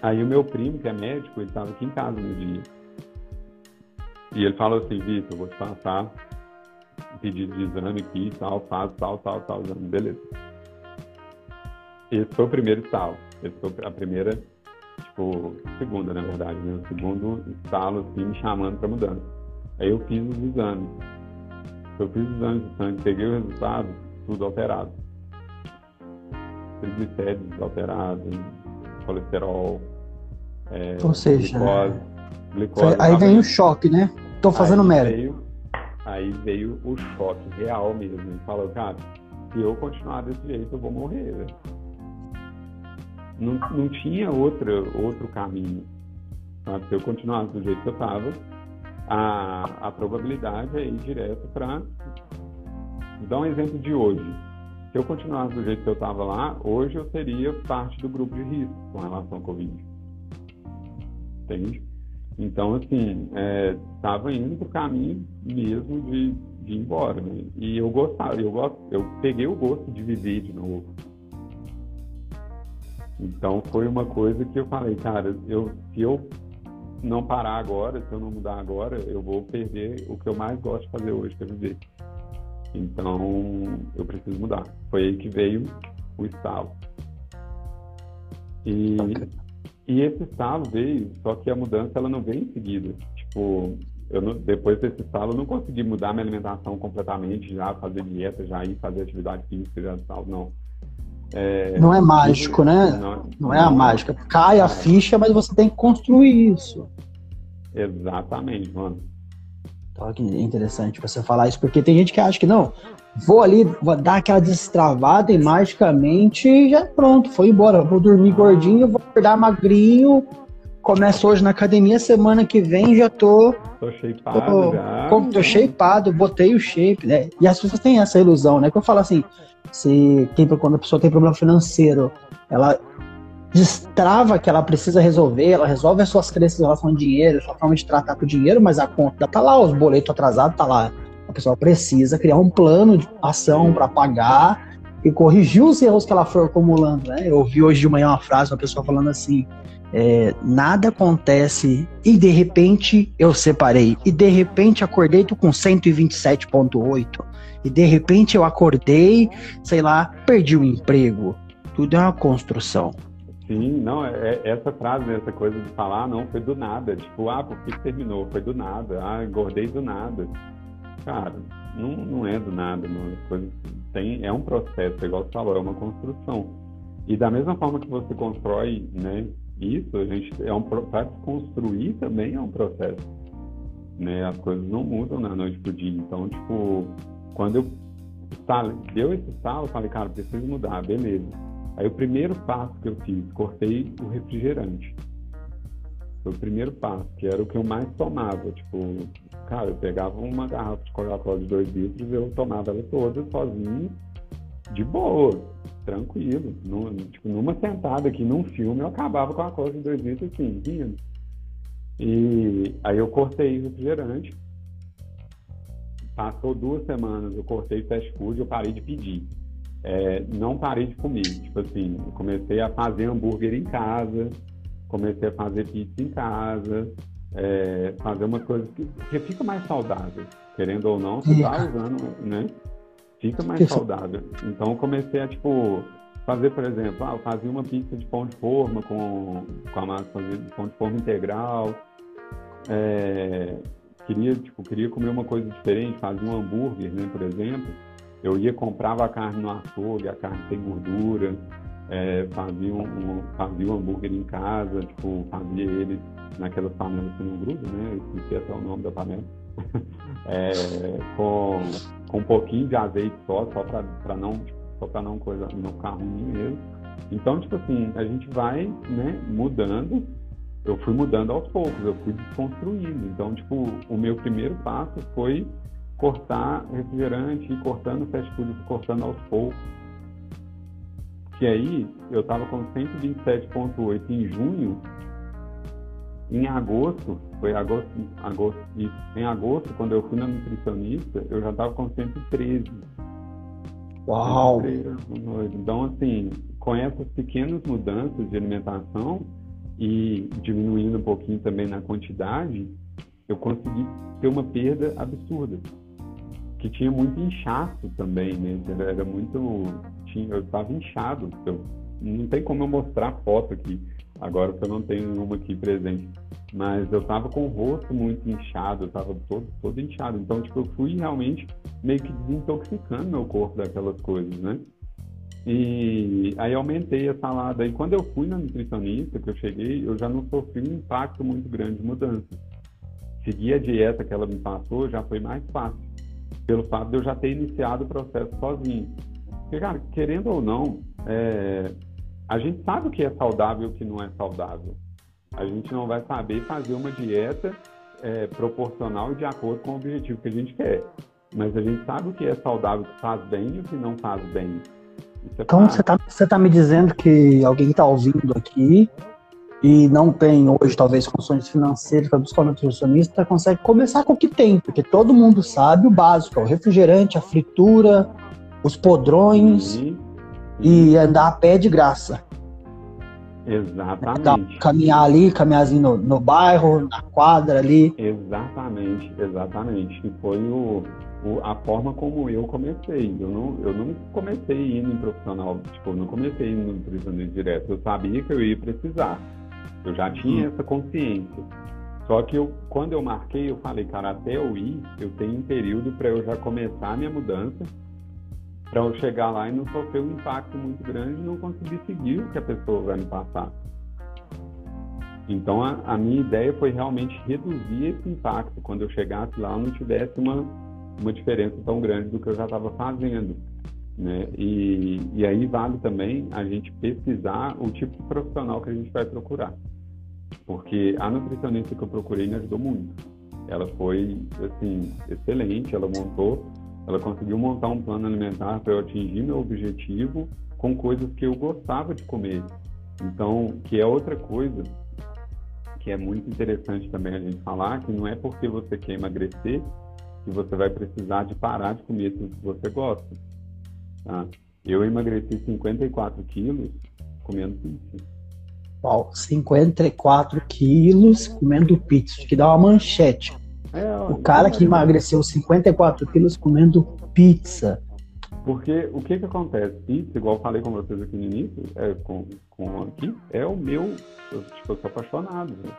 aí o meu primo, que é médico, ele estava aqui em casa no dia. E ele falou assim, Vitor, eu vou te passar pedido de exame aqui, tal, faz tal, tal, tal, exame. Beleza. Esse foi o primeiro estalo. Esse foi a primeira, tipo, segunda, na verdade, né? O segundo estalo, assim, me chamando para mudança. Aí eu fiz os exames. Eu fiz os exames de sangue, peguei o resultado, tudo alterado. Triglicérides alterados, colesterol, é, Ou seja, glicose, glicose aí vem o choque, né? Tô fazendo mérito. Aí veio o choque real mesmo. Ele falou, cara, se eu continuar desse jeito, eu vou morrer. Né? não, não tinha outra, outro caminho. Sabe? Se eu continuasse do jeito que eu estava, a, a probabilidade é ir direto para. Vou dar um exemplo de hoje. Se eu continuasse do jeito que eu estava lá, hoje eu seria parte do grupo de risco com relação ao Covid. Entende? Então, assim, estava é, indo para o caminho mesmo de, de ir embora. Né? E eu gostava, eu, gosto, eu peguei o gosto de viver de novo. Então foi uma coisa que eu falei, cara, eu, se eu não parar agora, se eu não mudar agora, eu vou perder o que eu mais gosto de fazer hoje, que é viver. Então eu preciso mudar. Foi aí que veio o estalo. E, e esse estalo veio, só que a mudança ela não veio em seguida. Tipo, eu não, depois desse estalo eu não consegui mudar minha alimentação completamente, já fazer dieta, já ir fazer atividade física, já tal, não é, não é mágico, né? Não, não é a mágica. Cai a ficha, mas você tem que construir isso. Exatamente, mano. Então, que interessante você falar isso, porque tem gente que acha que não, vou ali, vou dar aquela destravada e magicamente já pronto, foi embora. Vou dormir gordinho, vou acordar magrinho. Começo hoje na academia, semana que vem já tô. Tô shapeado tô, já. Tô shapeado, botei o shape, né? E as pessoas têm essa ilusão, né? Que eu falo assim, se tem, quando a pessoa tem problema financeiro, ela destrava que ela precisa resolver, ela resolve as suas crenças em relação ao dinheiro, sua forma de tratar com o dinheiro, mas a conta tá lá, os boletos atrasados tá lá. Pessoa precisa criar um plano de ação para pagar e corrigir os erros que ela for acumulando, né? Eu ouvi hoje de manhã uma frase, uma pessoa falando assim, é, nada acontece e de repente eu separei e de repente acordei tô com 127.8 e de repente eu acordei, sei lá, perdi o emprego. Tudo é uma construção. Sim, não, é, é essa frase, essa coisa de falar, não, foi do nada. Tipo, ah, por que terminou? Foi do nada. Ah, engordei do nada. Cara, não, não é do nada. Não, coisa, tem, é um processo, igual você falou, é uma construção. E da mesma forma que você constrói, né, isso, a gente é um para construir também é um processo. Né? As coisas não mudam na noite pro dia. Então, tipo, quando eu deu esse estalo, falei, cara, preciso mudar, beleza. Aí o primeiro passo que eu fiz, cortei o refrigerante. Foi o primeiro passo, que era o que eu mais tomava. Tipo, cara, eu pegava uma garrafa de Coca-Cola de 2 litros, eu tomava ela toda sozinho, de boa, tranquilo. Tipo, numa sentada aqui num filme, eu acabava com a cola de 2 litros assim, rindo. E aí eu cortei o refrigerante. Passou duas semanas, eu cortei fast food, eu parei de pedir. É, não parei de comer. Tipo assim, comecei a fazer hambúrguer em casa, comecei a fazer pizza em casa, é, fazer umas coisas que, que fica mais saudável. Querendo ou não, você está usando, né? Fica mais que saudável. Então comecei a, tipo, fazer, por exemplo, ah, eu fazia uma pizza de pão de forma com, com a massa de pão de forma integral. É, queria, tipo, queria comer uma coisa diferente, fazia um hambúrguer, né, por exemplo. Eu ia, comprava a carne no açougue, a carne sem gordura, é, fazia, um, um, fazia um hambúrguer em casa, tipo, fazia ele naquela panela que não gruda, né? Eu esqueci até o nome da panela. é, com, com um pouquinho de azeite só, só para não, só para não, coisa, não ficar ruim mesmo. Então, tipo assim, a gente vai né, mudando. Eu fui mudando aos poucos, eu fui desconstruindo. Então, tipo, o meu primeiro passo foi cortar refrigerante cortando fast food, cortando aos poucos que aí eu estava com 127,8 em junho, em agosto, foi agosto, agosto, em agosto, quando eu fui na nutricionista, eu já estava com 113. Uau! Então, assim, com essas pequenas mudanças de alimentação e diminuindo um pouquinho também na quantidade, eu consegui ter uma perda absurda. Que tinha muito inchaço também, né? Era muito tinha, eu estava inchado. Eu, não tem como eu mostrar foto aqui, agora que eu não tenho uma aqui presente. Mas eu estava com o rosto muito inchado, eu estava todo, todo inchado. Então, tipo, eu fui realmente meio que desintoxicando meu corpo daquelas coisas, né? E aí aumentei a salada. E quando eu fui na nutricionista, que eu cheguei, eu já não sofri um impacto muito grande de mudança. Seguir a dieta que ela me passou já foi mais fácil, pelo fato de eu já ter iniciado o processo sozinho. Porque, cara, querendo ou não, é, a gente sabe o que é saudável e o que não é saudável. A gente não vai saber fazer uma dieta é, proporcional e de acordo com o objetivo que a gente quer. Mas a gente sabe o que é saudável, o que faz bem e o que não faz bem. É então você está você tá me dizendo que alguém está ouvindo aqui e não tem hoje talvez condições financeiras para buscar um nutricionista, consegue começar com o que tem, porque todo mundo sabe o básico, é o refrigerante, a fritura, os podrões uhum. e andar a pé de graça. Exatamente. caminhar ali, caminharzinho no, no bairro, na quadra ali. Exatamente, exatamente. Que foi o, o, a forma como eu comecei. Eu não, eu não comecei indo em profissional, tipo, eu não comecei indo no nutricionista direto. Eu sabia que eu ia precisar. Eu já tinha uhum. essa consciência. Só que eu, quando eu marquei, eu falei, cara, até eu ir, eu tenho um período para eu já começar a minha mudança para eu chegar lá e não sofrer um impacto muito grande e não conseguir seguir o que a pessoa vai me passar. Então, a, a minha ideia foi realmente reduzir esse impacto quando eu chegasse lá não tivesse uma, uma diferença tão grande do que eu já estava fazendo. Né? E, e aí vale também a gente pesquisar o tipo de profissional que a gente vai procurar. Porque a nutricionista que eu procurei me ajudou muito. Ela foi, assim, excelente, ela montou ela conseguiu montar um plano alimentar para eu atingir meu objetivo com coisas que eu gostava de comer. Então, que é outra coisa que é muito interessante também a gente falar, que não é porque você quer emagrecer que você vai precisar de parar de comer tudo que você gosta. Tá? Eu emagreci 54 quilos comendo pizza. Uau, 54 quilos comendo pizza, que dá uma manchete. É, o cara que emagreceu 54 quilos comendo pizza. Porque o que que acontece? Pizza, igual eu falei com vocês aqui no início, é, com, com aqui, é o meu, eu, tipo, eu sou apaixonado. Né?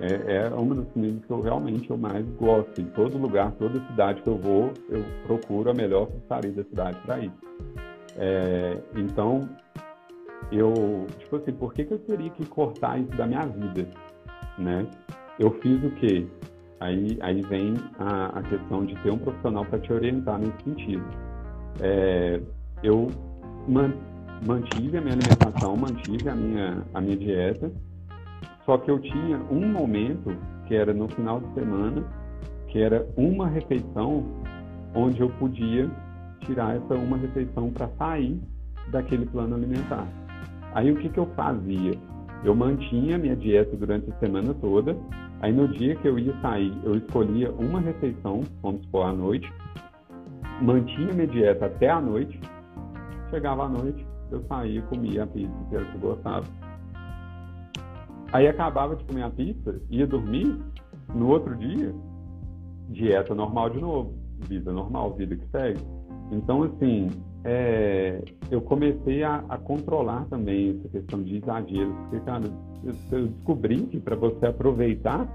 É, é uma das comidas que eu realmente eu mais gosto. Em todo lugar, toda cidade que eu vou, eu procuro a melhor pizzaria da cidade para ir. É, então, eu, tipo assim, por que, que eu teria que cortar isso da minha vida, né? Eu fiz o quê? Aí, aí vem a, a questão de ter um profissional para te orientar nesse sentido. É, eu man, mantive a minha alimentação, mantive a minha, a minha dieta, Só que eu tinha um momento, que era no final de semana, que era uma refeição onde eu podia tirar essa uma refeição para sair daquele plano alimentar. Aí o que, que eu fazia? Eu mantinha minha dieta durante a semana toda. Aí no dia que eu ia sair, eu escolhia uma refeição, vamos supor, à noite. Mantinha minha dieta até a noite. Chegava à noite, eu saía, comia a pizza, que eu gostava. Aí acabava de comer a pizza, ia dormir. No outro dia, dieta normal de novo. Vida normal, vida que segue. Então, assim, é, eu comecei a, a, controlar também essa questão de exageros, porque, cara, eu, descobri que para você aproveitar,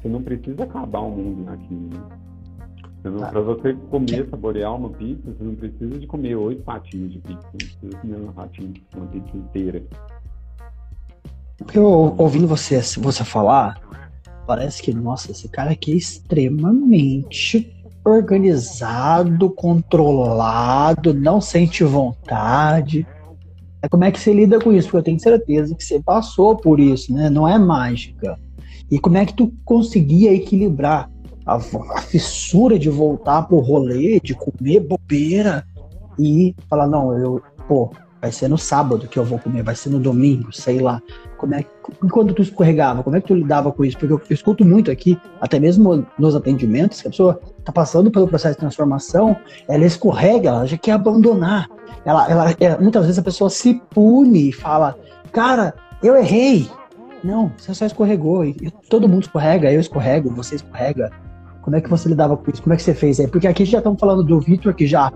você não precisa acabar o mundo naquilo. Né? Tá. Para você comer, saborear uma pizza, você não precisa de comer oito fatinhos de pizza, você precisa comer uma fatinha, uma pizza inteira. Eu, ouvindo você, você falar, parece que, nossa, esse cara aqui é extremamente organizado, controlado, não sente vontade. É como é que você lida com isso? Porque eu tenho certeza que você passou por isso, né? Não é mágica. E como é que tu conseguia equilibrar a, a fissura de voltar pro rolê, de comer bobeira e falar, não, eu, pô, vai ser no sábado que eu vou comer, vai ser no domingo, sei lá. Como é quando tu escorregava, como é que tu lidava com isso? Porque eu, eu escuto muito aqui, até mesmo nos atendimentos, que a pessoa está passando pelo processo de transformação, ela escorrega, ela já quer abandonar. Ela, ela, ela, é, muitas vezes a pessoa se pune e fala, cara, eu errei. Não, você só escorregou. E, todo mundo escorrega, eu escorrego, você escorrega. Como é que você lidava com isso? Como é que você fez aí? Porque aqui já estamos falando do Vitor, que já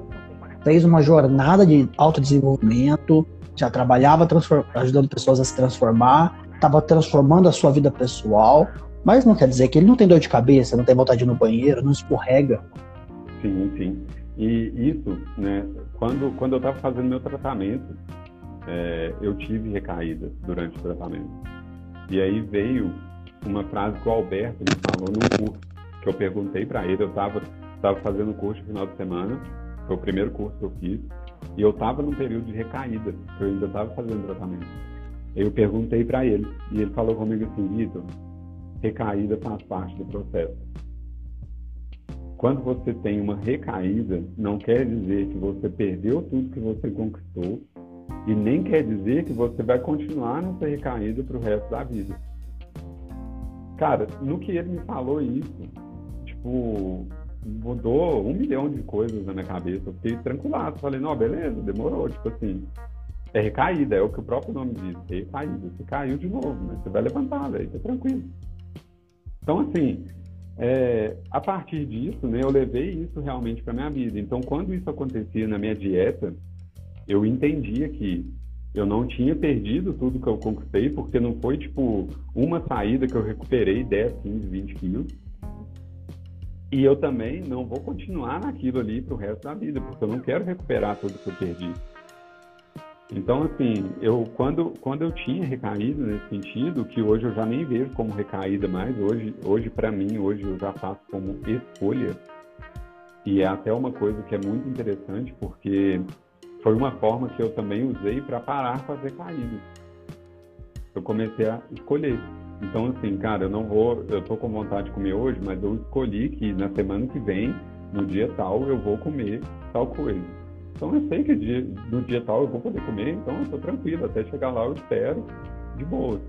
fez uma jornada de autodesenvolvimento, já trabalhava ajudando pessoas a se transformar, estava transformando a sua vida pessoal, mas não quer dizer que ele não tem dor de cabeça, não tem vontade de ir no banheiro, não escorrega. Sim, sim. E isso, né, quando, quando eu estava fazendo meu tratamento, é, eu tive recaídas durante o tratamento. E aí veio uma frase que o Alberto me falou num curso, que eu perguntei para ele, eu estava tava fazendo o curso no final de semana, foi o primeiro curso que eu fiz. E eu estava num período de recaída, eu ainda estava fazendo tratamento. Eu perguntei para ele, e ele falou comigo assim, Vitor, recaída faz parte do processo. Quando você tem uma recaída, não quer dizer que você perdeu tudo que você conquistou e nem quer dizer que você vai continuar nessa recaída para o resto da vida. Cara, no que ele me falou isso, tipo, mudou um milhão de coisas na minha cabeça. Eu fiquei tranquilado. Falei, não, beleza, demorou. Tipo assim, é recaída, é o que o próprio nome diz, recaída. Você caiu de novo, mas você vai levantar, velho, tá tranquilo. Então, assim, é, a partir disso, né, eu levei isso realmente para minha vida. Então, quando isso acontecia na minha dieta, eu entendia que eu não tinha perdido tudo que eu conquistei, porque não foi, tipo, uma saída que eu recuperei 10, 15, 20 quilos e eu também não vou continuar naquilo ali para o resto da vida, porque eu não quero recuperar tudo que eu perdi. Então, assim, eu quando, quando eu tinha recaído nesse sentido, que hoje eu já nem vejo como recaída mais, hoje, hoje para mim, hoje eu já faço como escolha, e é até uma coisa que é muito interessante, porque foi uma forma que eu também usei para parar com as recaídas. Eu comecei a escolher. Então, assim, cara, eu não vou, eu tô com vontade de comer hoje, mas eu escolhi que na semana que vem, no dia tal, eu vou comer tal coisa. Então, eu sei que dia, no dia tal eu vou poder comer, então eu tô tranquilo, até chegar lá eu espero de boa.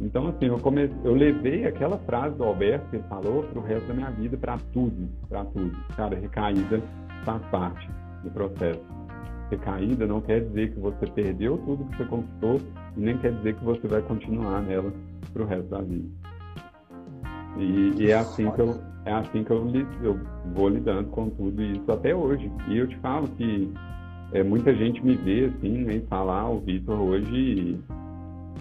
Então, assim, eu, eu levei aquela frase do Alberto que ele falou para o resto da minha vida, para tudo, para tudo. Cara, recaída faz parte do processo. Recaída não quer dizer que você perdeu tudo que você conquistou e nem quer dizer que você vai continuar nela para o resto da vida. E, e, é assim que eu é assim que eu, eu vou lidando com tudo isso até hoje. E eu te falo que é, muita gente me vê assim, né, e fala, ah, o Vitor hoje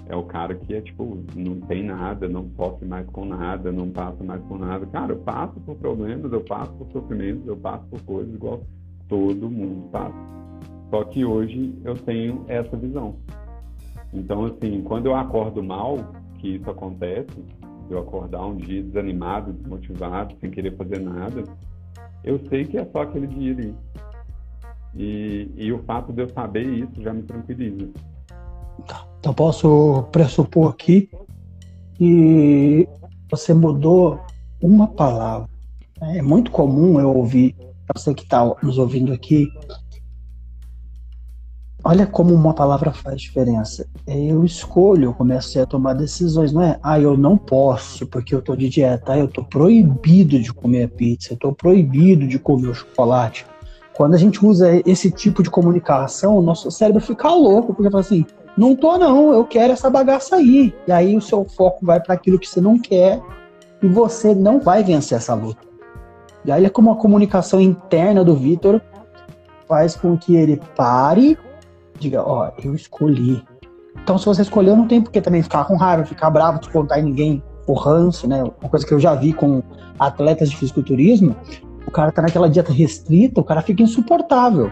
é o cara que é tipo, não tem nada, não sofre mais com nada, não passa mais por nada. Cara, eu passo por problemas, eu passo por sofrimentos, eu passo por coisas igual todo mundo passa. Só que hoje eu tenho essa visão. Então, assim, quando eu acordo mal, que isso acontece, eu acordar um dia desanimado, desmotivado, sem querer fazer nada, eu sei que é só aquele dia ali. E, e o fato de eu saber isso já me tranquiliza. Tá. Então posso pressupor aqui que você mudou uma palavra. É muito comum eu ouvir, você que está nos ouvindo aqui, olha como uma palavra faz diferença. Eu escolho, eu começo a tomar decisões, não é? Ah, eu não posso porque eu tô de dieta, ah, eu tô proibido de comer pizza, eu tô proibido de comer o chocolate. Quando a gente usa esse tipo de comunicação, o nosso cérebro fica louco, porque fala assim, não tô não, eu quero essa bagaça aí. E aí o seu foco vai para aquilo que você não quer e você não vai vencer essa luta. E aí é como a comunicação interna do Vitor faz com que ele pare, diga, ó, eu escolhi. Então se você escolheu, não tem por que também ficar com raiva, ficar bravo, descontar em ninguém, o ranço, né? Uma coisa que eu já vi com atletas de fisiculturismo, o cara tá naquela dieta restrita, o cara fica insuportável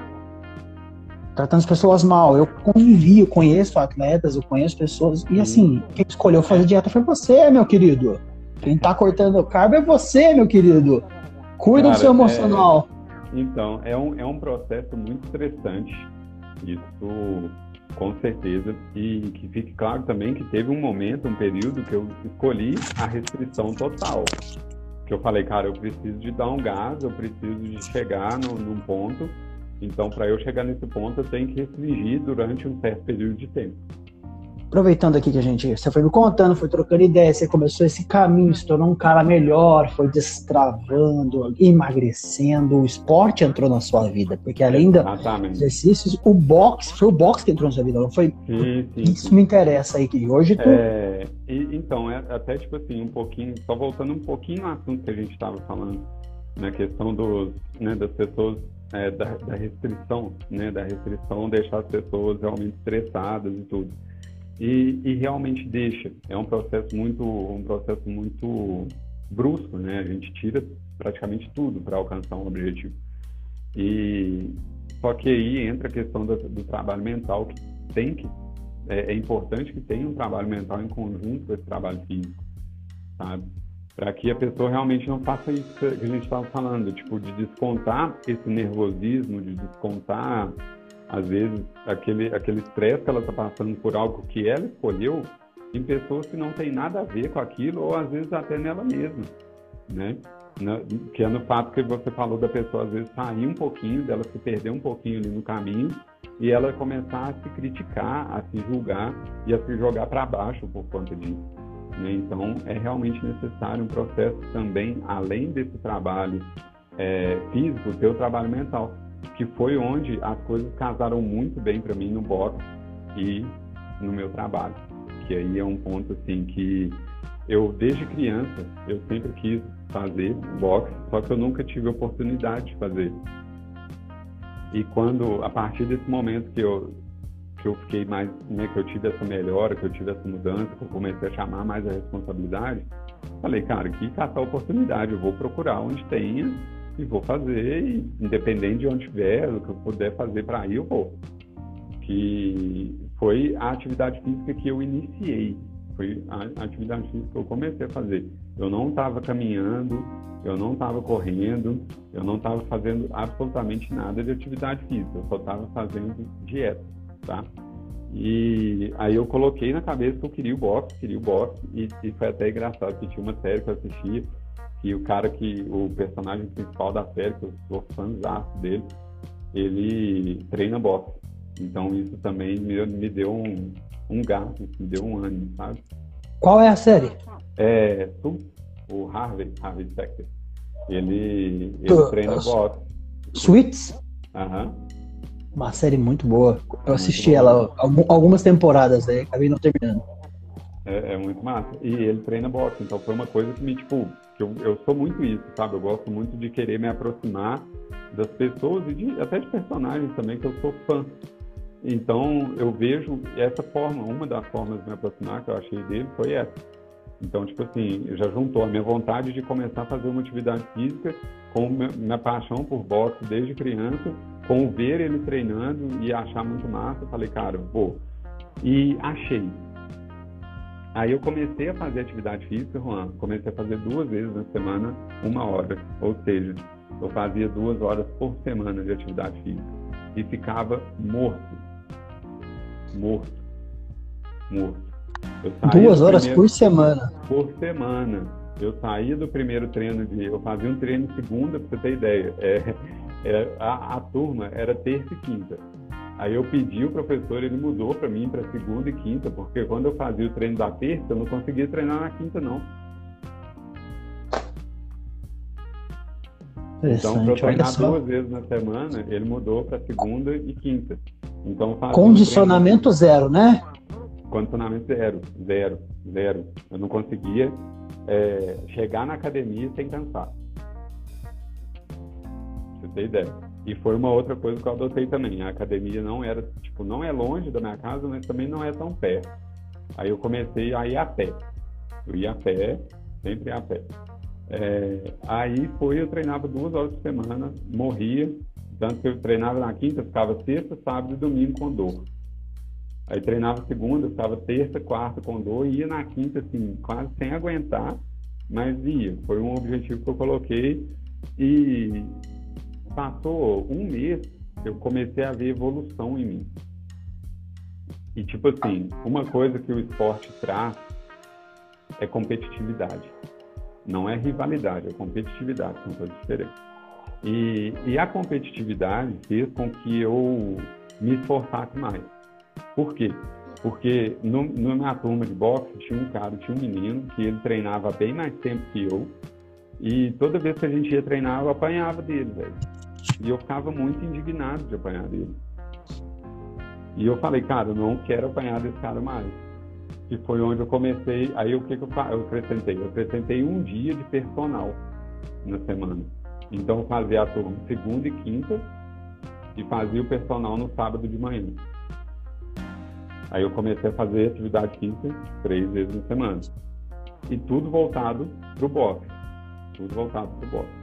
tratando as pessoas mal. Eu convivi, eu conheço atletas, eu conheço pessoas. E assim, quem escolheu fazer dieta foi você, meu querido. Quem tá cortando o carbo é você, meu querido. Cuida Cara, do seu emocional. É... Então, é um, é um processo muito estressante. Isso, com certeza. E que fique claro também que teve um momento, um período que eu escolhi a restrição total. Que eu falei, cara, eu preciso de dar um gás, eu preciso de chegar no, num ponto então, para eu chegar nesse ponto, eu tenho que restringir durante um certo período de tempo. Aproveitando aqui que a gente, você foi me contando, foi trocando ideia, você começou esse caminho, se tornou um cara melhor, foi destravando, emagrecendo, o esporte entrou na sua vida, porque além dos exercícios, o boxe, foi o boxe que entrou na sua vida, não foi? Sim, sim, Isso sim. me interessa aí, que hoje tu... É, e, então, é até tipo assim, um pouquinho, só voltando um pouquinho ao assunto que a gente estava falando, na questão dos, né, das pessoas é, da, da, restrição, né, da restrição deixar as pessoas realmente estressadas e tudo. E, e, realmente deixa. É um processo muito, um processo muito brusco, né? A gente tira praticamente tudo para alcançar um objetivo. E só que aí entra a questão do, do trabalho mental que tem que é, é importante que tenha um trabalho mental em conjunto com esse trabalho físico, sabe? para que a pessoa realmente não faça isso que a gente estava falando, tipo, de descontar esse nervosismo, de descontar, às vezes, aquele aquele estresse que ela está passando por algo que ela escolheu em pessoas que não tem nada a ver com aquilo, ou às vezes até nela mesma, né? que é no fato que você falou da pessoa às vezes sair um pouquinho, dela se perder um pouquinho ali no caminho e ela começar a se criticar, a se julgar e a se jogar para baixo por conta disso. Né? Então, é realmente necessário um processo também, além desse trabalho é, físico, ter o trabalho mental, que foi onde as coisas casaram muito bem para mim no boxe e no meu trabalho. Que aí é um ponto assim que eu desde criança eu sempre quis fazer boxe, só que eu nunca tive oportunidade de fazer. E quando a partir desse momento que eu que eu fiquei mais, né, que eu tive essa melhora, que eu tive essa mudança, que eu comecei a chamar mais a responsabilidade, falei, cara, que caçar oportunidade, eu vou procurar onde tenha e vou fazer, e, independente de onde estiver, o que eu puder fazer para ir, eu vou. Que foi a atividade física que eu iniciei, foi a atividade física que eu comecei a fazer. Eu não estava caminhando, eu não estava correndo, eu não estava fazendo absolutamente nada de atividade física, eu só estava fazendo dieta tá? E aí eu coloquei na cabeça que eu queria o boxe, queria o boxe, e, e foi até engraçado que tinha uma série que eu assistia, que o cara que, o personagem principal da série, que eu sou fãzaço dele, ele treina boxe. Então isso também me, me deu um, um gasto, me deu um ânimo, sabe? Qual é a série? É, tu, o Harvey, Harvey Specter. Ele, ele treina boxe. Sweets? Aham. Uhum. Uma série muito boa. Eu assisti ela algumas temporadas aí, acabei não terminando. É, é, muito massa. E ele treina boxe, então foi uma coisa que me, tipo, que eu, eu sou muito isso, sabe? Eu gosto muito de querer me aproximar das pessoas e de, até de personagens também, que eu sou fã. Então eu vejo essa forma, uma das formas de me aproximar que eu achei dele foi essa. Então, tipo assim, já juntou a minha vontade de começar a fazer uma atividade física com minha paixão por boxe desde criança, com ver ele treinando e achar muito massa, falei, cara, vou. E achei. Aí eu comecei a fazer atividade física, Juan, comecei a fazer duas vezes na semana, uma hora. Ou seja, eu fazia duas horas por semana de atividade física. E ficava morto. Morto. Morto. Duas horas primeiro, por semana? Por semana. Eu saía do primeiro treino de. Eu fazia um treino segunda, para você ter ideia. É, é, a, a turma era terça e quinta. Aí eu pedi o professor, ele mudou para mim para segunda e quinta, porque quando eu fazia o treino da terça, eu não conseguia treinar na quinta, não. Então, para treinar duas vezes na semana, ele mudou para segunda e quinta. Então, Condicionamento um zero, né? Condicionamento zero, zero, zero. Eu não conseguia é, chegar na academia sem cansar. Você ter ideia. E foi uma outra coisa que eu adotei também. A academia não era, tipo, não é longe da minha casa, mas também não é tão perto. Aí eu comecei a ir a pé. Eu ia a pé, sempre a pé. É, aí foi, eu treinava duas horas por semana, morria. Tanto que eu treinava na quinta, ficava sexta, sábado e domingo com dor. Aí treinava segunda, ficava terça, quarta com dor, ia na quinta, assim, quase sem aguentar, mas ia. Foi um objetivo que eu coloquei. E passou um mês, eu comecei a ver evolução em mim. E, tipo assim, uma coisa que o esporte traz é competitividade. Não é rivalidade, é competitividade, são coisas diferentes. E, e a competitividade fez com que eu me esforçasse mais. Por quê? Porque no, na minha turma de boxe tinha um cara, tinha um menino que ele treinava bem mais tempo que eu. E toda vez que a gente ia treinar, eu apanhava dele, velho. E eu ficava muito indignado de apanhar dele. E eu falei, cara, eu não quero apanhar desse cara mais que foi onde eu comecei. Aí o que, que eu, eu acrescentei? Eu acrescentei um dia de personal na semana. Então eu fazia a turma segunda e quinta e fazia o personal no sábado de manhã. Aí eu comecei a fazer atividade física três vezes na semana. E tudo voltado para o boxe. Tudo voltado para o boxe.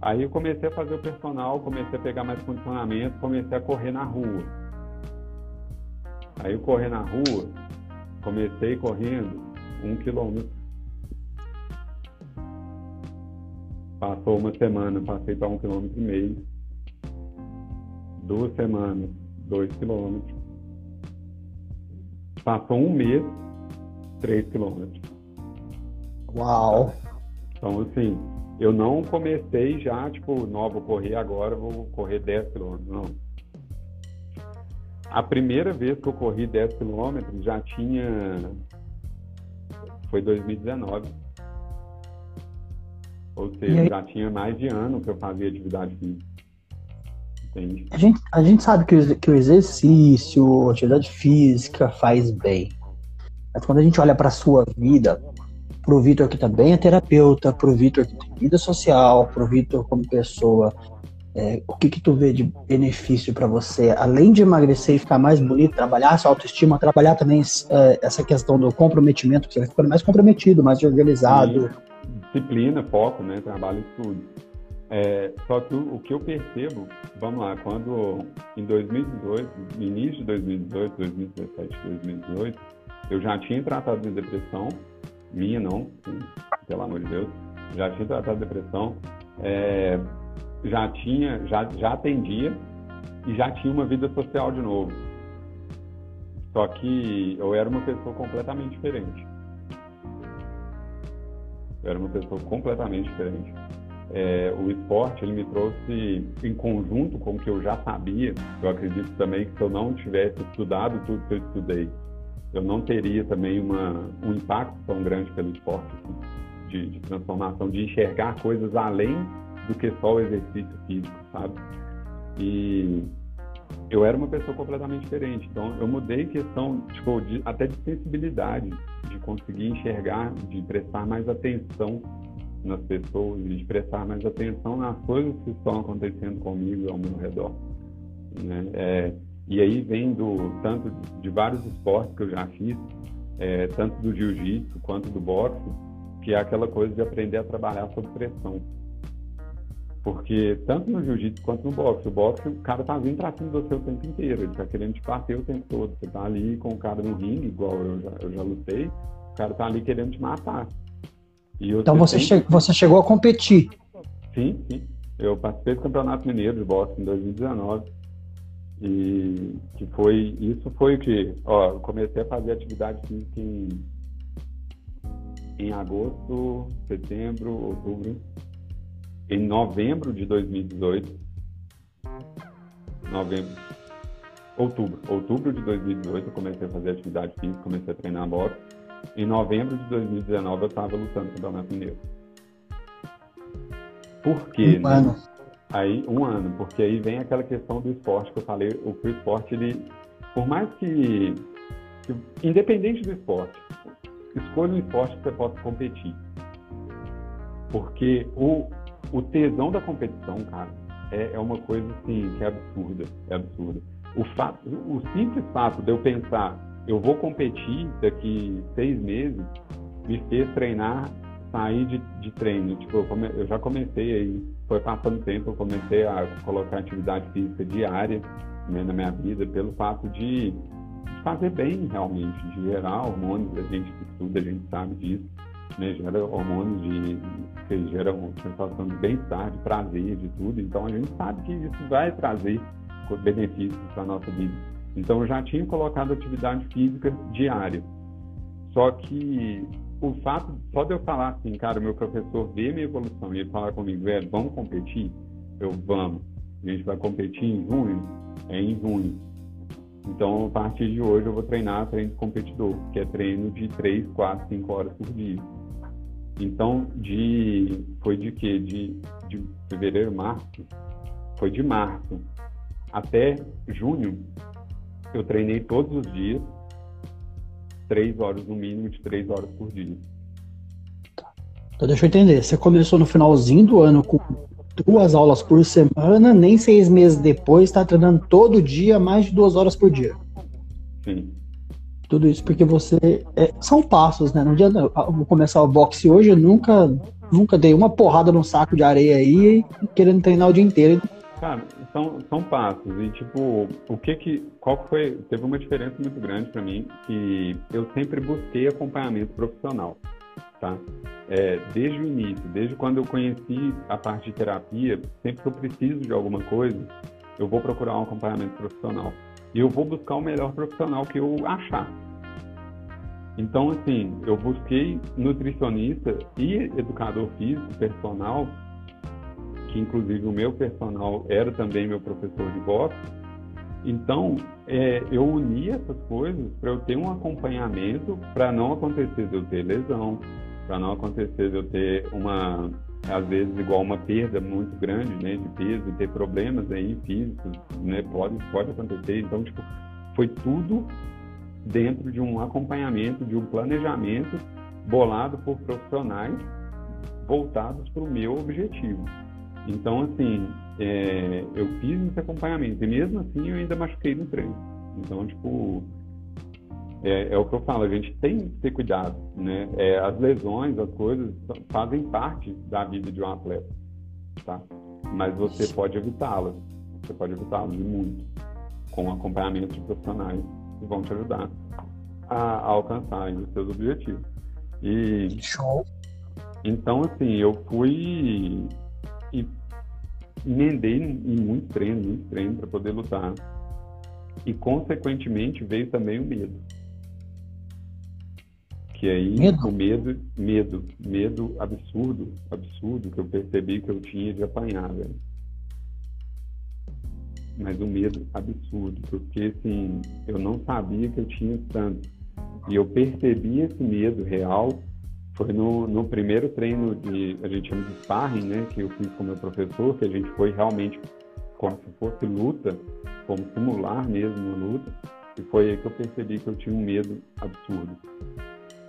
Aí eu comecei a fazer o personal, comecei a pegar mais condicionamento, comecei a correr na rua. Aí eu correr na rua, Comecei correndo um quilômetro. Passou uma semana, passei para um quilômetro e meio. Duas semanas, dois quilômetros. Passou um mês, três quilômetros. Uau! Então, assim, eu não comecei já, tipo, não, vou correr agora, vou correr 10 quilômetros. Não a primeira vez que eu corri 10 quilômetros já tinha. Foi 2019. Ou seja, já tinha mais de ano que eu fazia atividade física. Entende? A gente, a gente sabe que o, que o exercício, a atividade física faz bem. Mas quando a gente olha para a sua vida, pro Vitor que também é terapeuta, pro Vitor que tem vida social, pro Vitor como pessoa é, o que que tu vê de benefício para você, além de emagrecer e ficar mais bonito, trabalhar essa autoestima, trabalhar também é, essa questão do comprometimento, que você vai ficando mais comprometido, mais organizado. Disciplina, foco, né? Trabalho e tudo. É, só que o, o, que eu percebo, vamos lá, quando em 2018, no início de 2018, 2017, 2018, eu já tinha tratado de depressão, minha não, pelo amor de Deus, já tinha tratado de depressão. É, já tinha, já, já atendia e já tinha uma vida social de novo. Só que eu era uma pessoa completamente diferente. Eu era uma pessoa completamente diferente. É, o esporte ele me trouxe em conjunto com o que eu já sabia. Eu acredito também que se eu não tivesse estudado tudo que eu estudei, eu não teria também uma, um impacto tão grande pelo esporte assim, de, de transformação, de enxergar coisas além do que só o exercício físico, sabe? E eu era uma pessoa completamente diferente. Então, eu mudei questão, tipo, de, até de sensibilidade, de conseguir enxergar, de prestar mais atenção nas pessoas, de prestar mais atenção nas coisas que estão acontecendo comigo ao meu redor. Né? É, e aí vem do, tanto de vários esportes que eu já fiz, é, tanto do jiu-jitsu quanto do boxe, que é aquela coisa de aprender a trabalhar sob pressão. Porque tanto no jiu-jitsu quanto no boxe, o boxe, o cara tá vindo pra cima do você o tempo inteiro, ele tá querendo te bater o tempo todo. Você tá ali com o cara no ringue, igual eu já, eu já lutei, o cara tá ali querendo te matar. então você, tem... che você chegou a competir? Sim, sim. Eu participei do Campeonato Mineiro de Boxe em 2019. E que foi, isso foi o que, ó, eu comecei a fazer atividade física em, em agosto, setembro, outubro, em novembro de 2018, novembro, outubro, outubro de 2018 eu comecei a fazer atividade física, comecei a treinar boxe. Em novembro de 2019 eu estava lutando no Campeonato Mineiro. Por quê? Né? Aí, um ano, porque aí vem aquela questão do esporte que eu falei, o, o esporte, ele, por mais que, que, independente do esporte, escolha um esporte que você possa competir. Porque o, o tesão da competição, cara, é, é uma coisa assim que é absurda, é absurda. O, fato, o simples fato de eu pensar, eu vou competir daqui seis meses, me fez treinar sair de, de treino. Tipo, eu, come, eu, já comecei aí, foi passando tempo, eu comecei a colocar atividade física diária né, na minha vida, pelo fato de, fazer bem realmente, de gerar hormônios, a gente estuda, a gente sabe disso, né, gera hormônios de, que geram sensação de bem-estar, de prazer, de tudo. Então a gente sabe que isso vai trazer benefícios para a nossa vida. Então eu já tinha colocado atividade física diária. Só que o fato só de eu falar assim, cara, o meu professor vê minha evolução e ele falar comigo, velho, vamos competir? Eu, vamos. A gente vai competir em junho? É em junho. Então, a partir de hoje, eu vou treinar treino de competidor, que é treino de 3, 4, 5 horas por dia. Então, de, foi de quê? De, de fevereiro, março? Foi de março até junho, eu treinei todos os dias, três horas no mínimo de três horas por dia. Então deixa eu entender, você começou no finalzinho do ano com duas aulas por semana, nem seis meses depois está treinando todo dia mais de duas horas por dia. Sim. Tudo isso porque você. É, são passos, né? Não adianta. Eu vou começar o boxe hoje, eu nunca, nunca dei uma porrada num saco de areia aí querendo treinar o dia inteiro. Cara, são, são passos. E, tipo, o que que. Qual foi. Teve uma diferença muito grande para mim, que eu sempre busquei acompanhamento profissional, tá? É, desde o início, desde quando eu conheci a parte de terapia, sempre que eu preciso de alguma coisa, eu vou procurar um acompanhamento profissional. E eu vou buscar o melhor profissional que eu achar. Então, assim, eu busquei nutricionista e educador físico, personal, que inclusive o meu personal era também meu professor de boxe. Então, é, eu uni essas coisas para eu ter um acompanhamento para não acontecer de eu ter lesão, para não acontecer de eu ter uma, às vezes, igual uma perda muito grande né, de peso e ter problemas aí físicos, né, pode, pode acontecer. Então, tipo, foi tudo dentro de um acompanhamento, de um planejamento bolado por profissionais voltados para o meu objetivo. Então, assim, é, eu fiz esse acompanhamento e mesmo assim eu ainda machuquei no treino. Então, tipo, é, é, o que eu falo, a gente tem que ter cuidado, né? É, as lesões, as coisas fazem parte da vida de um atleta, tá? Mas você pode evitá-las, você pode evitá-las muito com acompanhamento de profissionais que vão te ajudar a, a alcançar os seus objetivos. E Show. Então, assim, eu fui e emendei em muito treino, muito treino para poder lutar. E, consequentemente, veio também o medo. Que aí, medo? o medo, medo, medo absurdo, absurdo, que eu percebi que eu tinha de apanhar, velho. Mas um medo absurdo, porque, assim, eu não sabia que eu tinha tanto. E eu percebi esse medo real foi no, no primeiro treino de, a gente chama de sparring, né, que eu fiz com meu professor, que a gente foi realmente como se fosse luta, como simular mesmo luta, e foi aí que eu percebi que eu tinha um medo absurdo.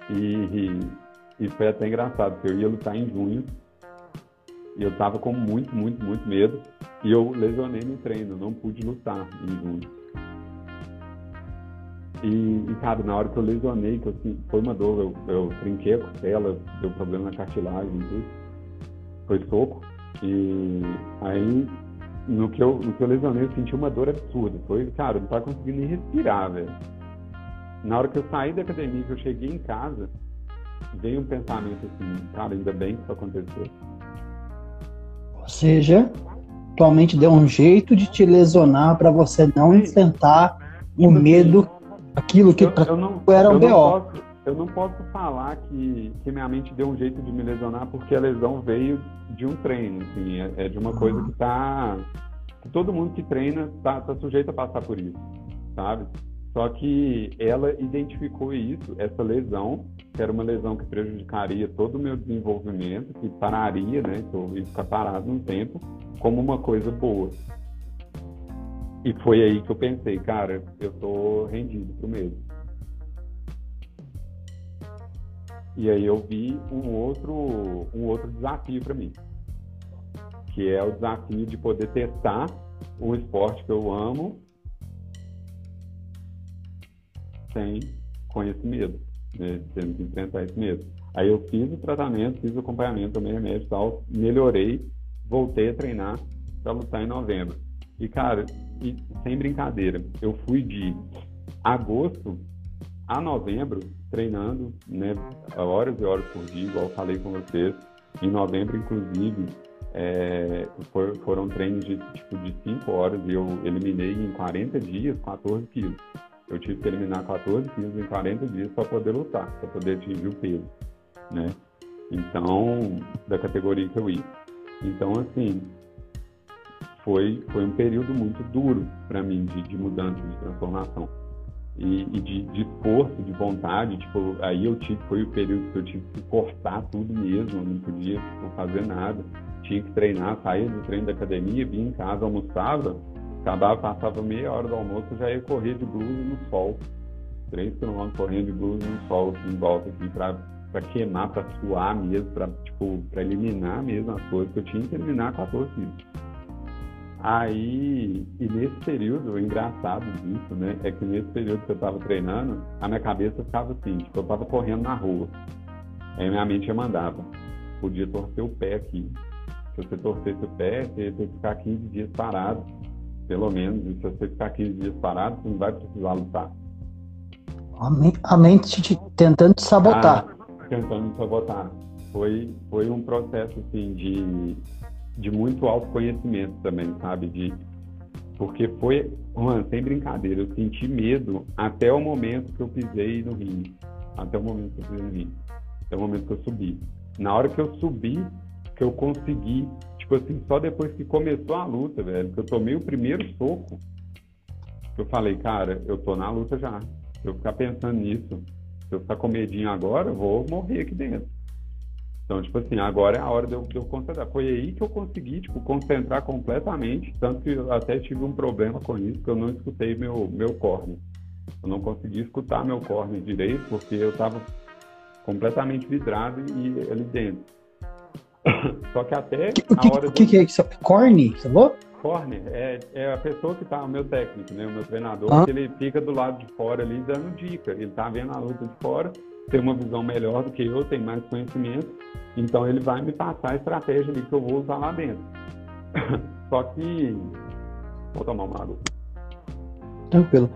E, e, e foi até engraçado, porque eu ia lutar em junho, e eu tava com muito, muito, muito medo, e eu lesionei no treino, não pude lutar em junho. E, e, cara, na hora que eu lesionei, que eu, assim, foi uma dor, eu, eu trinquei a costela, deu problema na cartilagem e tudo. Foi soco. E aí, no que, eu, no que eu lesionei, eu senti uma dor absurda. Foi, cara, eu não tava conseguindo nem respirar, velho. Na hora que eu saí da academia, que eu cheguei em casa, veio um pensamento assim, cara, ainda bem que isso aconteceu. Ou seja, tua mente deu um jeito de te lesionar para você não enfrentar o medo, aquilo que eu, eu não, era um BO. Posso, eu não posso falar que, que minha mente deu um jeito de me lesionar porque a lesão veio de um treino, assim, é, é de uma coisa que tá que todo mundo que treina tá, tá sujeito a passar por isso, sabe? Só que ela identificou isso, essa lesão, que era uma lesão que prejudicaria todo o meu desenvolvimento, que pararia, né, que eu ia ficar parado um tempo, como uma coisa boa. E foi aí que eu pensei, cara, eu tô rendido pro medo. E aí eu vi um outro, um outro desafio para mim, que é o desafio de poder testar um esporte que eu amo sem esse medo, né? tendo que enfrentar esse medo. Aí eu fiz o tratamento, fiz o acompanhamento, tomei remédio e tal, melhorei, voltei a treinar para lutar em novembro. E, cara, e, sem brincadeira, eu fui de agosto a novembro treinando, né, horas e horas por dia, igual eu falei com vocês. Em novembro, inclusive, é, for, foram treinos de tipo de 5 horas e eu eliminei em 40 dias 14 quilos. Eu tive que eliminar 14 quilos em 40 dias para poder lutar, para poder atingir o peso, né? Então, da categoria que eu ia. Então, assim, foi, foi um período muito duro para mim de, de, mudança, de transformação. E, e de, de, esforço, de vontade, tipo, aí eu tive, foi o período que eu tive que cortar tudo mesmo, não podia tipo, fazer nada. Tinha que treinar, saía do treino da academia, vinha em casa, almoçava, Acabava, passava meia hora do almoço, já ia correr de blusa no sol. Três quilômetros correndo de blusa no sol, aqui em volta, aqui, pra, pra queimar, pra suar mesmo, pra, tipo, pra eliminar mesmo as coisas, que eu tinha que eliminar 14 quilos. Aí, e nesse período, o engraçado disso, né, é que nesse período que eu tava treinando, a minha cabeça ficava assim, tipo, eu tava correndo na rua. Aí minha mente já mandava, podia torcer o pé aqui. Se você torcesse o pé, você ia ter que ficar 15 dias parado pelo menos. E se você ficar 15 dias parado, você não vai precisar lutar. A mente te, tentando te sabotar. Ah, tentando te sabotar. Foi, foi um processo assim, de, de muito autoconhecimento também, sabe? De, porque foi, mano, sem brincadeira, eu senti medo até o momento que eu pisei no ringue. Até o momento que eu pisei no ringue. Até o momento que eu subi. Na hora que eu subi, que eu consegui tipo assim, só depois que começou a luta, velho, que eu tomei o primeiro soco, eu falei, cara, eu tô na luta já. Se eu ficar pensando nisso, se eu ficar com medinho agora, eu vou morrer aqui dentro. Então, tipo assim, agora é a hora de eu, de eu, concentrar. Foi aí que eu consegui, tipo, concentrar completamente, tanto que eu até tive um problema com isso, que eu não escutei meu, meu corne. Eu não consegui escutar meu corne direito, porque eu tava completamente vidrado e ali dentro. Só que até que, a hora. O que, do... que é isso? Corne? Falou? Corner é, é a pessoa que tá, o meu técnico, né, o meu treinador, ah. que ele fica do lado de fora ali dando dica. Ele tá vendo a luta de fora, tem uma visão melhor do que eu, tem mais conhecimento, então ele vai me passar a estratégia ali que eu vou usar lá dentro. Só que. Vou tomar uma água. Tranquilo.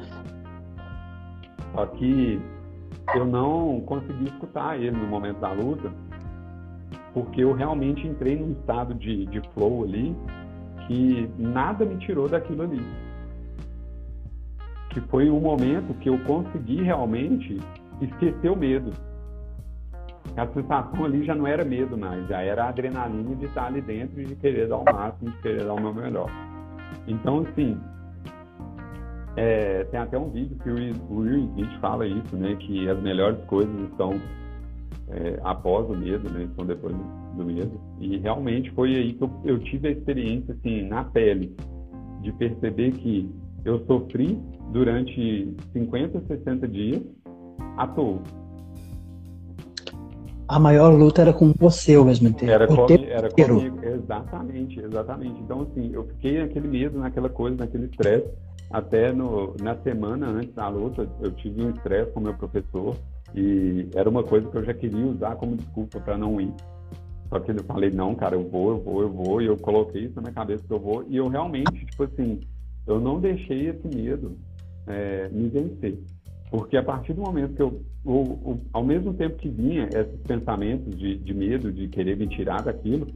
Só que eu não consegui escutar ele no momento da luta, porque eu realmente entrei num estado de, de flow ali que nada me tirou daquilo ali. Que foi um momento que eu consegui realmente esquecer o medo. A sensação ali já não era medo mais, já era a adrenalina de estar ali dentro e de querer dar o máximo, de querer dar o meu melhor. Então, assim, é, tem até um vídeo que o Will Smith fala isso, né? Que as melhores coisas estão é, após o medo, né? Então depois do medo. E realmente foi aí que eu, eu tive a experiência, assim, na pele, de perceber que eu sofri durante 50, 60 dias toa. A maior luta era com você ao mesmo tempo. Era, com, era comigo, exatamente, exatamente. Então, assim, eu fiquei naquele medo, naquela coisa, naquele estresse. Até no, na semana antes da luta, eu tive um estresse com meu professor e era uma coisa que eu já queria usar como desculpa para não ir. Só que eu falei, não, cara, eu vou, eu vou, eu vou, e eu coloquei isso na minha cabeça que eu vou, e eu realmente, tipo assim, eu não deixei esse medo é, me vencer. Porque a partir do momento que eu, ao mesmo tempo que vinha esses pensamentos de, de, medo, de querer me tirar daquilo,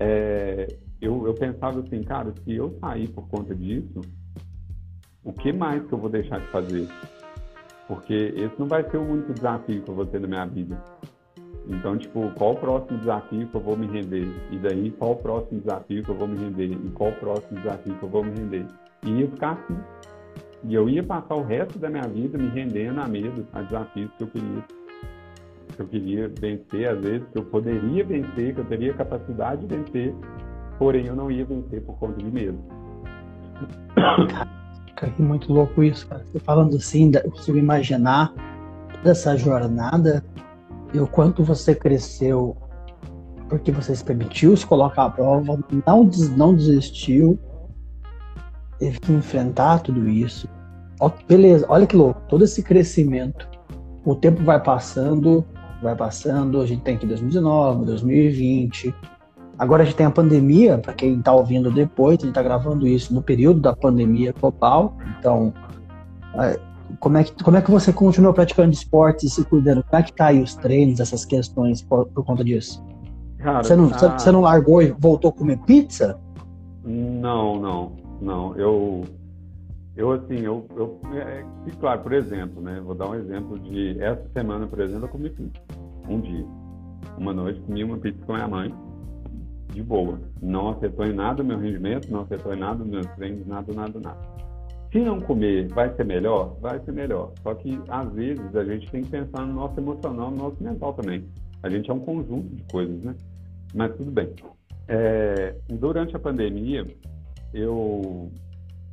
é, eu, eu pensava assim, cara, se eu sair por conta disso, o que mais que eu vou deixar de fazer? Porque esse não vai ser o único desafio que eu vou ter na minha vida. Então, tipo, qual o próximo desafio que eu vou me render? E daí, qual o próximo desafio que eu vou me render? E qual o próximo desafio que eu vou me render? E ia ficar assim. E eu ia passar o resto da minha vida me rendendo a medo, a desafios que eu queria. Que eu queria vencer, às vezes, que eu poderia vencer, que eu teria capacidade de vencer, porém eu não ia vencer por conta de medo. Cara, muito louco isso, cara. Você falando assim, eu consigo imaginar toda essa jornada e o quanto você cresceu porque você se permitiu se colocar à prova, não, des, não desistiu, teve que enfrentar tudo isso. Ó, beleza, olha que louco, todo esse crescimento. O tempo vai passando, vai passando, a gente tem aqui 2019, 2020. Agora a gente tem a pandemia, para quem está ouvindo depois, a gente está gravando isso no período da pandemia global. Então, é, como é que, como é que você continuou praticando esportes e se cuidando? Como é que tá aí os treinos, essas questões por, por conta disso? Cara, você, não, a... você não largou e voltou a comer pizza? Não, não, não. Eu, eu assim, eu, eu é, claro, por exemplo, né? Vou dar um exemplo de essa semana, por exemplo, eu comi pizza. Um dia. Uma noite comi uma pizza com a minha mãe, de boa. Não afetou em nada o meu rendimento, não afetou em nada os meus treinos, nada, nada, nada. Se não comer, vai ser melhor? Vai ser melhor. Só que, às vezes, a gente tem que pensar no nosso emocional, no nosso mental também. A gente é um conjunto de coisas, né? Mas tudo bem. É, durante a pandemia, eu,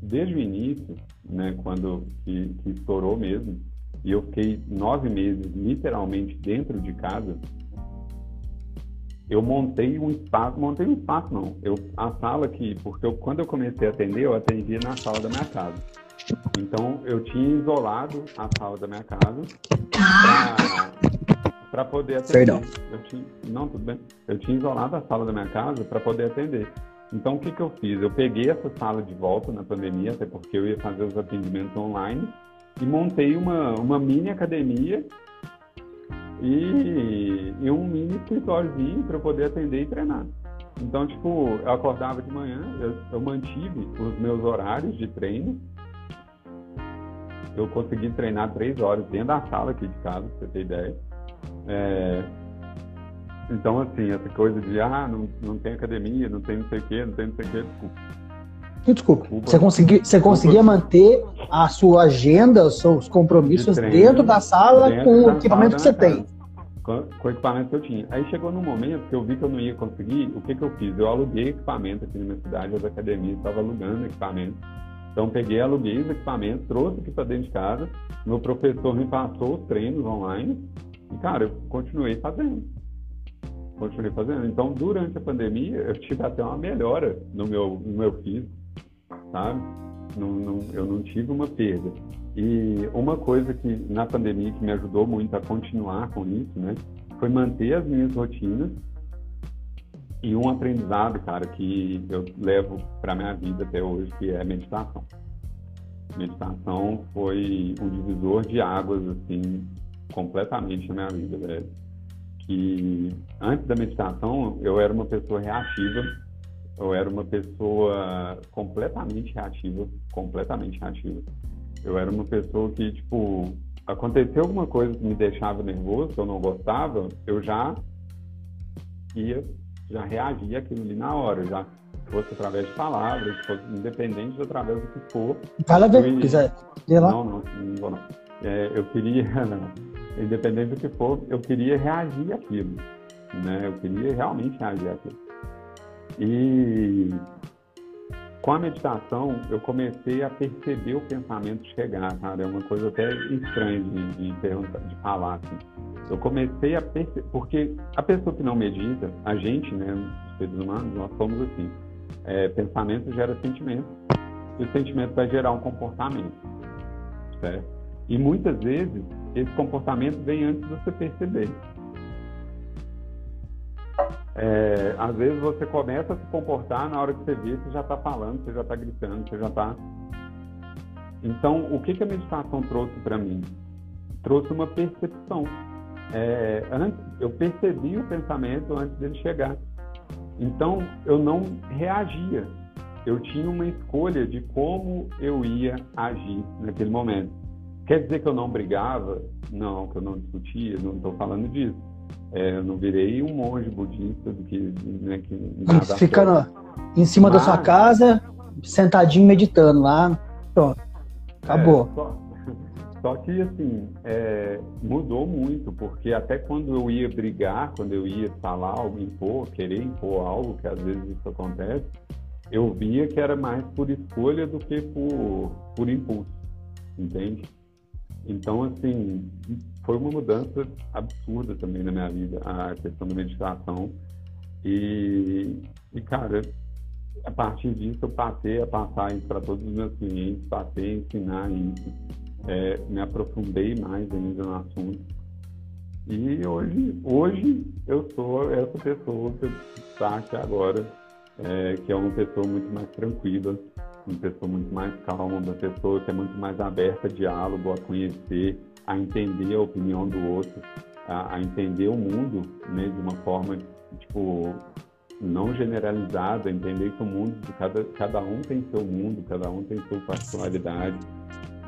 desde o início, né, quando que, que estourou mesmo, e eu fiquei nove meses literalmente dentro de casa, eu montei um espaço, montei um espaço não, eu, a sala que, porque eu, quando eu comecei a atender, eu atendia na sala da minha casa. Então, eu tinha isolado a sala da minha casa para poder atender. Perdão. Eu tinha, não, tudo bem. Eu tinha isolado a sala da minha casa para poder atender. Então, o que, que eu fiz? Eu peguei essa sala de volta na pandemia, até porque eu ia fazer os atendimentos online, e montei uma, uma mini academia e, e um mini escritóriozinho para eu poder atender e treinar. Então, tipo, eu acordava de manhã, eu, eu mantive os meus horários de treino. Eu consegui treinar três horas dentro da sala aqui de casa, pra você ter ideia. É, então, assim, essa coisa de, ah, não, não tem academia, não tem não sei o quê, não tem não sei o quê, desculpa. Desculpa, você, consegui, você conseguia manter a sua agenda, os seus compromissos de dentro da sala dentro com o equipamento que você tem? Com, com, o equipamento que eu tinha. Aí chegou num momento que eu vi que eu não ia conseguir, o que, que eu fiz? Eu aluguei equipamento aqui na minha cidade, as academias estavam alugando equipamento. Então peguei, aluguei os equipamentos, trouxe aqui para dentro de casa, meu professor me passou os treinos online e, cara, eu continuei fazendo. Continuei fazendo. Então, durante a pandemia, eu tive até uma melhora no meu, no meu físico sabe? Não, não, eu não tive uma perda. E uma coisa que na pandemia que me ajudou muito a continuar com isso, né, foi manter as minhas rotinas e um aprendizado, cara, que eu levo para minha vida até hoje, que é meditação. Meditação foi um divisor de águas, assim, completamente na minha vida, velho. Que antes da meditação eu era uma pessoa reativa eu era uma pessoa completamente reativa, completamente reativa. Eu era uma pessoa que, tipo, aconteceu alguma coisa que me deixava nervoso, que eu não gostava, eu já ia, já reagia aquilo ali na hora, já fosse através de palavras, fosse independente de através do que for. Fala ia... quiser. Não, não, não vou não. É, eu queria, independente do que for, eu queria reagir àquilo, né? Eu queria realmente reagir àquilo. E com a meditação, eu comecei a perceber o pensamento chegar, cara. É uma coisa até estranha de, de, de falar, assim. Eu comecei a perceber, porque a pessoa que não medita, a gente, né, os seres humanos, nós somos assim. É, pensamento gera sentimento, e o sentimento vai gerar um comportamento, certo? E muitas vezes, esse comportamento vem antes de você perceber. É, às vezes você começa a se comportar, na hora que você vê, você já está falando, você já está gritando, você já está. Então, o que, que a meditação trouxe para mim? Trouxe uma percepção. É, antes, eu percebi o pensamento antes dele chegar. Então, eu não reagia. Eu tinha uma escolha de como eu ia agir naquele momento. Quer dizer que eu não brigava? Não, que eu não discutia, não estou falando disso. É, eu não virei um monge budista do que, né, que nada Fica no, em cima Mas, da sua casa, sentadinho meditando lá, pronto, acabou. É, só, só, que assim, é, mudou muito, porque até quando eu ia brigar, quando eu ia falar algo, impor, querer impor algo, que às vezes isso acontece, eu via que era mais por escolha do que por, por impulso, entende? Então, assim, foi uma mudança absurda também na minha vida, a questão da meditação. E, e cara, a partir disso eu passei a passar isso para todos os meus clientes, passei a ensinar isso, é, me aprofundei mais ainda no assunto. E hoje, hoje eu sou essa pessoa que está aqui agora, é, que é uma pessoa muito mais tranquila, uma pessoa muito mais calma, uma pessoa que é muito mais aberta a diálogo, a conhecer, a entender a opinião do outro, a, a entender o mundo né, de uma forma, tipo, não generalizada, entender que o mundo cada, cada um tem seu mundo, cada um tem sua particularidade.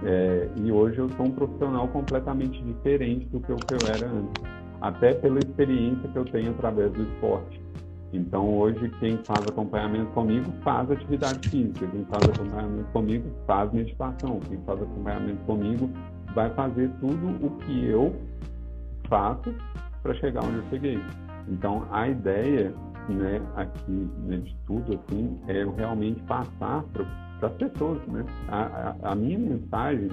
É, e hoje eu sou um profissional completamente diferente do que eu, que eu era antes, até pela experiência que eu tenho através do esporte. Então, hoje, quem faz acompanhamento comigo faz atividade física, quem faz acompanhamento comigo faz meditação, quem faz acompanhamento comigo vai fazer tudo o que eu faço para chegar onde eu cheguei. Então, a ideia né, aqui né, de tudo assim, é eu realmente passar para as pessoas. Né? A, a, a minha mensagem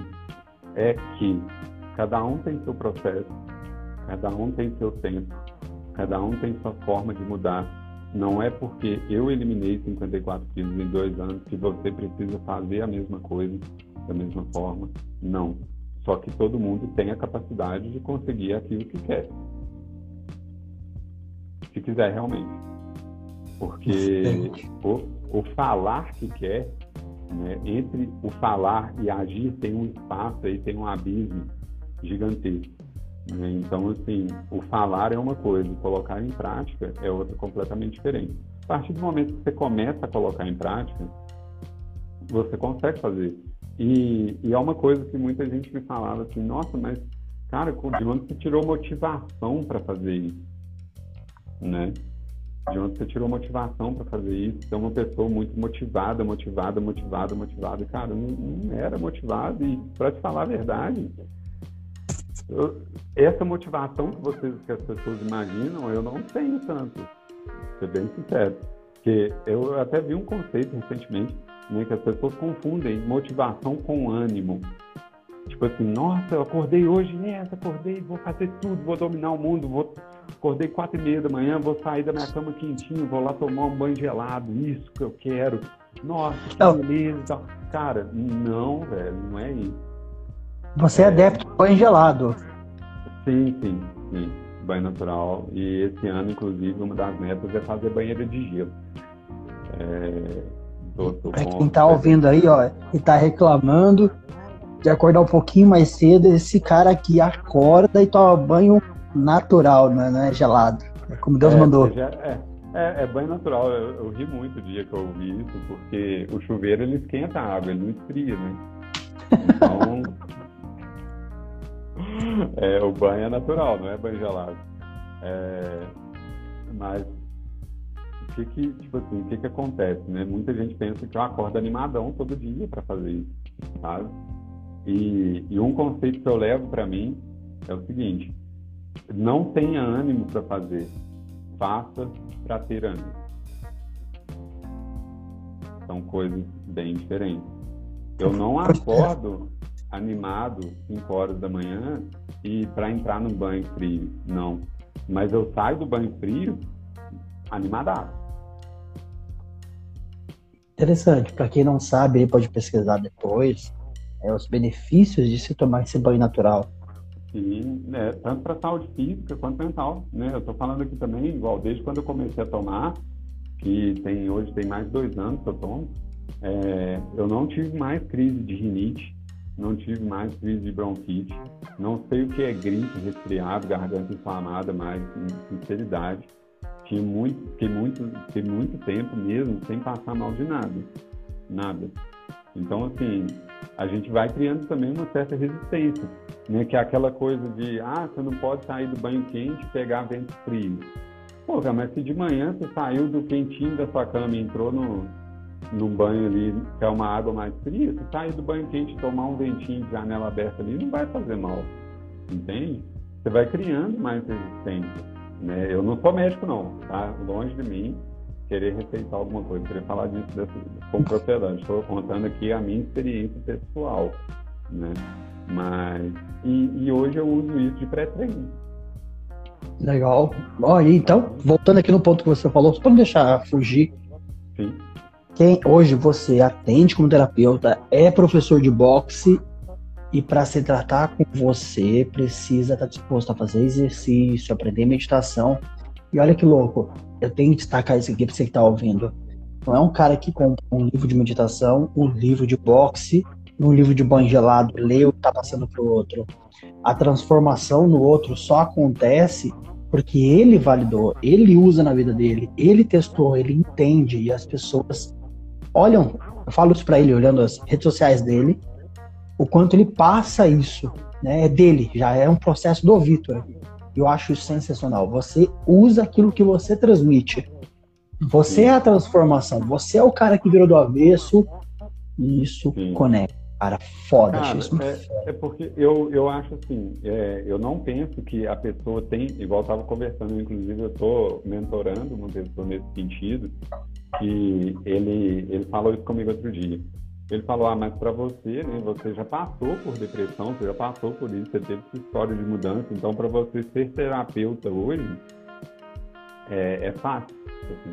é que cada um tem seu processo, cada um tem seu tempo, cada um tem sua forma de mudar não é porque eu eliminei 54 quilos em dois anos que você precisa fazer a mesma coisa da mesma forma. Não. Só que todo mundo tem a capacidade de conseguir aquilo que quer. Se quiser realmente. Porque o, o falar que quer, né, entre o falar e agir tem um espaço aí, tem um abismo gigantesco. Né? Então, assim, o falar é uma coisa, colocar em prática é outra completamente diferente. A partir do momento que você começa a colocar em prática, você consegue fazer. E, e é uma coisa que muita gente me falava assim, nossa, mas, cara, de onde você tirou motivação para fazer isso? Né? De onde você tirou motivação para fazer isso? Você é uma pessoa muito motivada, motivada, motivada, motivada. Cara, não, não era motivado e, para te falar a verdade, eu, essa motivação que, vocês, que as pessoas imaginam, eu não tenho tanto, ser bem sincero. Porque eu até vi um conceito recentemente, né, que as pessoas confundem motivação com ânimo. Tipo assim, nossa, eu acordei hoje nessa, acordei, vou fazer tudo, vou dominar o mundo, vou acordei quatro e meia da manhã, vou sair da minha cama quentinho, vou lá tomar um banho gelado, isso que eu quero. Nossa, que beleza. Cara, não, velho, não é isso. Você é adepto ao banho gelado. Sim, sim, sim. Banho natural. E esse ano, inclusive, uma das metas é fazer banheira de gelo. É, tô, tô pra quem tá ouvindo aí, ó, e tá reclamando de acordar um pouquinho mais cedo, esse cara aqui acorda e toma banho natural, né? não é gelado. É como Deus é, mandou. Já, é, é, é, banho natural. Eu, eu, ri muito o dia que eu ouvi isso, porque o chuveiro ele esquenta a água, ele não esfria, né? Então, é, o banho é natural, não é banho gelado. É, mas o que que, tipo assim, o que que acontece, né? Muita gente pensa que eu acordo animadão todo dia para fazer isso, sabe? E, e um conceito que eu levo para mim é o seguinte: não tenha ânimo para fazer, faça para ter ânimo. São coisas bem diferentes. Eu não acordo animado 5 horas da manhã e para entrar no banho frio. Não. Mas eu saio do banho frio animadaço. Interessante. Para quem não sabe, pode pesquisar depois é, os benefícios de se tomar esse banho natural. Sim, é, tanto para saúde física quanto mental. Né? Eu estou falando aqui também, igual desde quando eu comecei a tomar, que tem hoje tem mais de dois anos que eu tomo, é, eu não tive mais crise de rinite, não tive mais crise de bronquite, não sei o que é gripe, resfriado, garganta inflamada, mas sinceridade. tinha muito, fiquei muito, fiquei muito tempo mesmo sem passar mal de nada, nada. Então, assim, a gente vai criando também uma certa resistência, né? Que é aquela coisa de, ah, você não pode sair do banho quente e pegar vento frio. Pô, mas se de manhã você saiu do quentinho da sua cama e entrou no, num banho ali, que é uma água mais fria, se sair do banho quente e tomar um ventinho de janela aberta ali, não vai fazer mal, entende? Você vai criando mais resistência, né? Eu não sou médico não, tá? Longe de mim querer receitar alguma coisa, querer falar disso dessa, com propriedade. Estou contando aqui a minha experiência pessoal, né? Mas, e, e hoje eu uso isso de pré-treino. Legal. Olha, então, voltando aqui no ponto que você falou, só para não deixar fugir. Sim. Hoje você atende como terapeuta é professor de boxe e para se tratar com você precisa estar disposto a fazer exercício, aprender meditação. E olha que louco, eu tenho que destacar isso aqui para você que está ouvindo. Não é um cara que compra um livro de meditação, um livro de boxe, um livro de banho gelado, lê o que está passando para o outro. A transformação no outro só acontece porque ele validou, ele usa na vida dele, ele testou, ele entende e as pessoas olham. Eu falo isso para ele olhando as redes sociais dele, o quanto ele passa isso, né? É dele, já é um processo do Vitor. Eu acho isso sensacional. Você usa aquilo que você transmite. Você é a transformação. Você é o cara que virou do avesso e isso Sim. conecta. Cara, foda. Cara, isso é, é, porque eu, eu acho assim, é, eu não penso que a pessoa tem, igual estava conversando, inclusive eu estou mentorando uma pessoa nesse sentido, que ele, ele falou isso comigo outro dia. Ele falou, ah, mas para você, né, você já passou por depressão, você já passou por isso, você teve sua história de mudança, então para você ser terapeuta hoje é, é fácil, assim,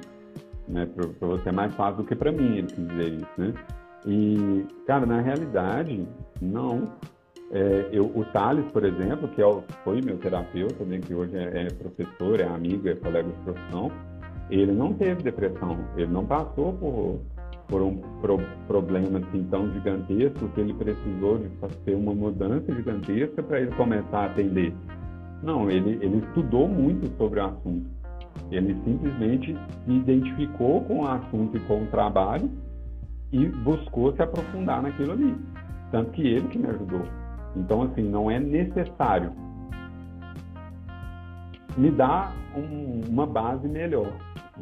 né, para você é mais fácil do que para mim, ele quis dizer isso, né? E, cara, na realidade, não. É, eu, o Thales, por exemplo, que é, foi meu terapeuta, né, que hoje é, é professor, é amigo, é colega de profissão, ele não teve depressão, ele não passou por por um pro, problema assim tão gigantesco que ele precisou de fazer uma mudança gigantesca para ele começar a atender. Não, ele, ele estudou muito sobre o assunto. Ele simplesmente se identificou com o assunto e com o trabalho e buscou se aprofundar naquilo ali. Tanto que ele que me ajudou. Então, assim, não é necessário. Me dá um, uma base melhor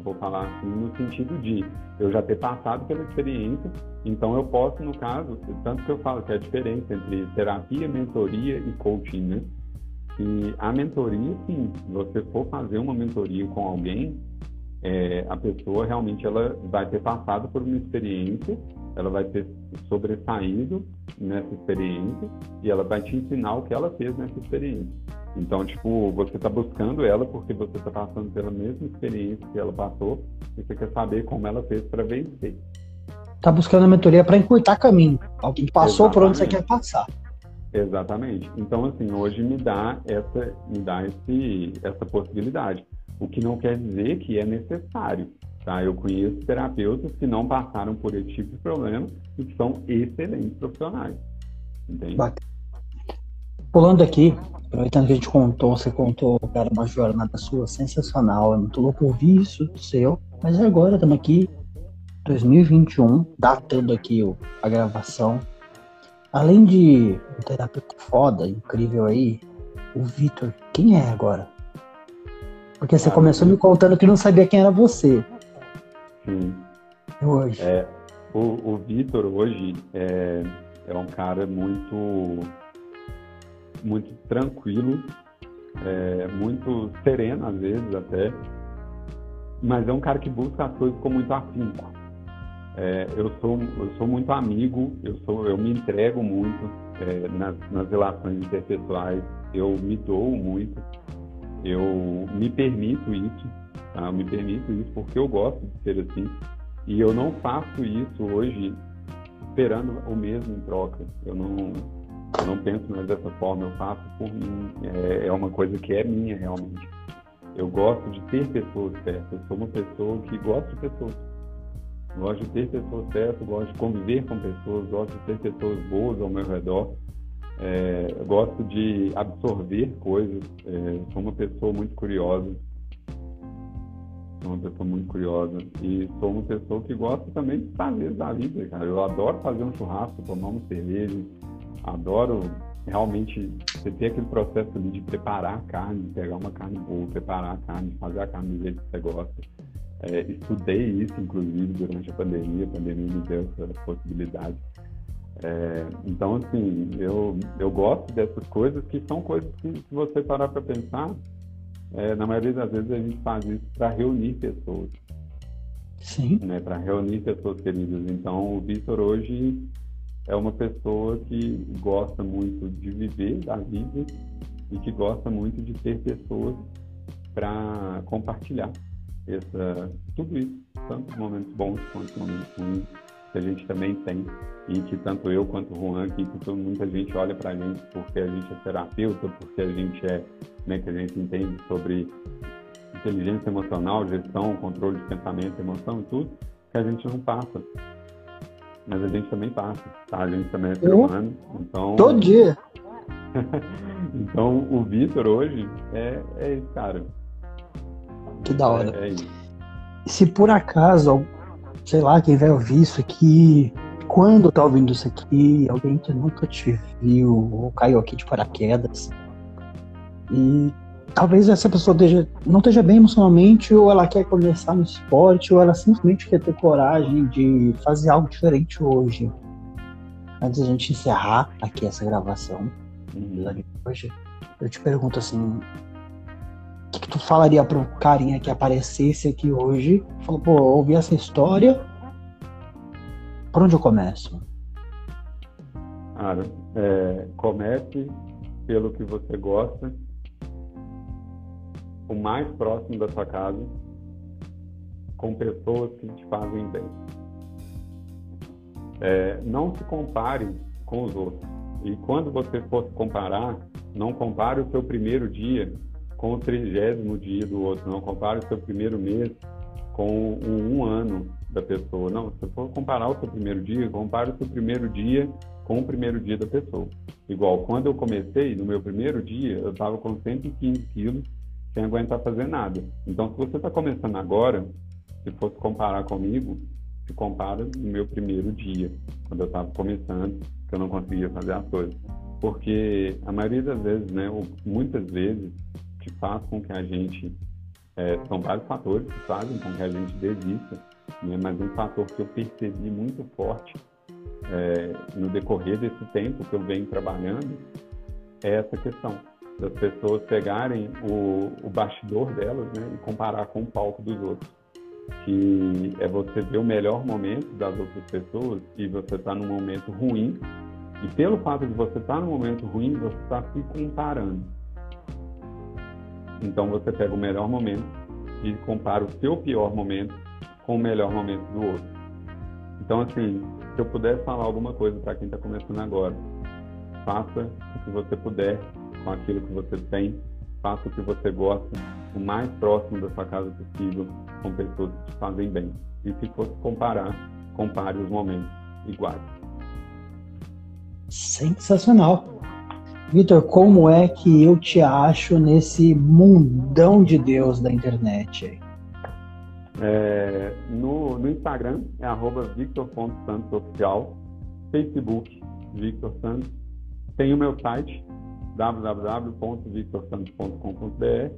vou falar assim, no sentido de eu já ter passado pela experiência, então eu posso, no caso, tanto que eu falo que é a diferença entre terapia, mentoria e coaching, né? E a mentoria, sim, você for fazer uma mentoria com alguém, é, a pessoa realmente ela vai ter passado por uma experiência, ela vai ter sobressaído nessa experiência e ela vai te ensinar o que ela fez nessa experiência. Então, tipo, você está buscando ela porque você está passando pela mesma experiência que ela passou e você quer saber como ela fez para vencer. Está buscando a mentoria para encurtar caminho. Alguém passou Exatamente. por onde você quer passar. Exatamente. Então, assim, hoje me dá essa, me dá esse, essa possibilidade. O que não quer dizer que é necessário. Tá? Eu conheço terapeutas que não passaram por esse tipo de problema e que são excelentes profissionais. Entende? Pulando aqui, aproveitando que a gente contou, você contou, cara, uma jornada sua sensacional, é muito louco ouvir isso seu, mas agora estamos aqui, 2021, datando aqui a gravação. Além de um terapeuta foda, incrível aí, o Vitor, quem é agora? Porque você ah, começou me contando que não sabia quem era você. Sim. Hoje. É, o, o Vitor hoje é, é um cara muito muito tranquilo, é, muito sereno às vezes até, mas é um cara que busca as coisas com muito afinco. É, eu sou eu sou muito amigo, eu sou eu me entrego muito é, nas, nas relações interpessoais, eu me dou muito, eu me permito isso, tá? eu me permito isso porque eu gosto de ser assim e eu não faço isso hoje esperando o mesmo em troca. Eu não eu não penso mais dessa forma, eu faço por mim. É, é uma coisa que é minha realmente. Eu gosto de ter pessoas certas. Eu sou uma pessoa que gosta de pessoas. Gosto de ter pessoas certas, gosto de conviver com pessoas, gosto de ter pessoas boas ao meu redor. É, gosto de absorver coisas. É, sou uma pessoa muito curiosa. Sou uma pessoa muito curiosa. E sou uma pessoa que gosta também de fazer da vida, cara. Eu adoro fazer um churrasco, tomar uma cerveja. Adoro realmente você ter aquele processo ali de preparar a carne, pegar uma carne boa, preparar a carne, fazer a carne do jeito que você gosta. É, estudei isso, inclusive, durante a pandemia. A pandemia me deu essa possibilidade. É, então, assim, eu, eu gosto dessas coisas que são coisas que, se você parar para pensar, é, na maioria das vezes a gente faz isso para reunir pessoas. Sim. Né, para reunir pessoas queridas. Então, o Vitor hoje é uma pessoa que gosta muito de viver da vida e que gosta muito de ter pessoas para compartilhar essa, tudo isso, tanto momentos bons quanto momentos ruins que a gente também tem e que tanto eu quanto o Juan aqui, que muita gente olha para a gente porque a gente é terapeuta, porque a gente é, né, que a gente entende sobre inteligência emocional, gestão, controle de pensamento, emoção e tudo, que a gente não passa. Mas a gente também passa, tá? A gente também é ser humano, então... Todo dia! então, o Vitor hoje é, é esse cara. Que da hora. É, é Se por acaso sei lá, quem vai ouvir isso aqui, quando tá ouvindo isso aqui, alguém que nunca te viu ou caiu aqui de paraquedas. E talvez essa pessoa esteja, não esteja bem emocionalmente, ou ela quer começar no esporte, ou ela simplesmente quer ter coragem de fazer algo diferente hoje. Antes da gente encerrar aqui essa gravação hoje, eu te pergunto assim, que, que tu falaria para carinha que aparecesse aqui hoje? Falou, pô, ouvi essa história. Por onde eu começo? Cara, é, comece pelo que você gosta, o mais próximo da sua casa, com pessoas que te fazem bem. É, não se compare com os outros. E quando você for se comparar, não compare o seu primeiro dia com o trigésimo dia do outro. Não compare o seu primeiro mês com um, um ano da pessoa. Não, se for comparar o seu primeiro dia, compare o seu primeiro dia com o primeiro dia da pessoa. Igual, quando eu comecei, no meu primeiro dia, eu estava com 115 quilos, sem aguentar fazer nada. Então, se você está começando agora, se fosse comparar comigo, se compara no meu primeiro dia, quando eu estava começando, que eu não conseguia fazer as coisas. Porque a maioria das vezes, né, ou muitas vezes, que faz com que a gente. É, são vários fatores que fazem com que a gente desista, né? mas um fator que eu percebi muito forte é, no decorrer desse tempo que eu venho trabalhando é essa questão das pessoas pegarem o, o bastidor delas né, e comparar com o palco dos outros. Que é você ver o melhor momento das outras pessoas e você está num momento ruim, e pelo fato de você estar tá num momento ruim, você está se comparando. Então você pega o melhor momento e compara o seu pior momento com o melhor momento do outro. Então, assim, se eu pudesse falar alguma coisa para quem está começando agora, faça o que você puder com aquilo que você tem, faça o que você gosta, o mais próximo da sua casa possível, com pessoas que te fazem bem. E se fosse comparar, compare os momentos iguais. Sensacional. Vitor, como é que eu te acho nesse mundão de Deus da internet? É, no, no, Instagram é arroba victor.santosoficial, Facebook Victor Santos, tem o meu site www.victorsantos.com.br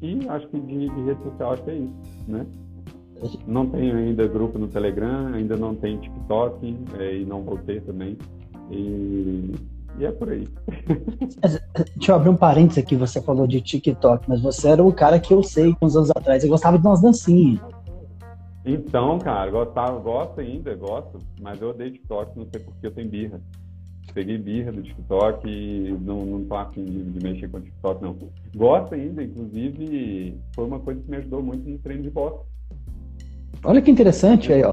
e acho que de, de rede social acho que é isso, né? Não tenho ainda grupo no Telegram, ainda não tenho TikTok é, e não vou ter também. E e é por aí. Deixa eu abrir um parênteses aqui. Você falou de TikTok, mas você era o cara que eu sei uns anos atrás. Eu gostava de umas dancinhas. Então, cara, gostava, gosto ainda, gosto, mas eu odeio TikTok, não sei porque eu tenho birra. Peguei birra do TikTok e não, não tô afim de, de mexer com o TikTok, não. Gosto ainda, inclusive, foi uma coisa que me ajudou muito no treino de boxe. Olha que interessante aí, ó.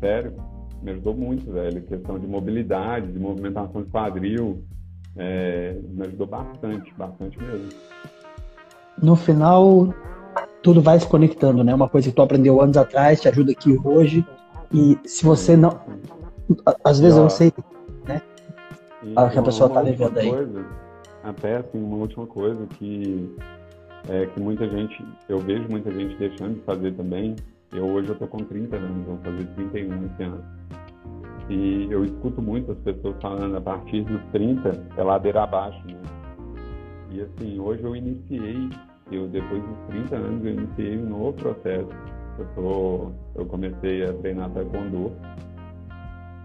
Sério me ajudou muito, velho. Questão de mobilidade, de movimentação de quadril, é, me ajudou bastante, bastante mesmo. No final, tudo vai se conectando, né? Uma coisa que tu aprendeu anos atrás te ajuda aqui hoje. E se você não. Às vezes eu não sei, né? a que a pessoa tá levando aí. Coisa, até assim, uma última coisa que é que muita gente, eu vejo muita gente deixando de fazer também. Eu hoje eu tô com 30 anos, vou fazer 31 esse ano. E eu escuto muito as pessoas falando a partir dos 30 é ladeira abaixo, né? E assim, hoje eu iniciei, eu depois dos 30 anos eu iniciei um novo processo. Eu tô, eu comecei a treinar taekwondo.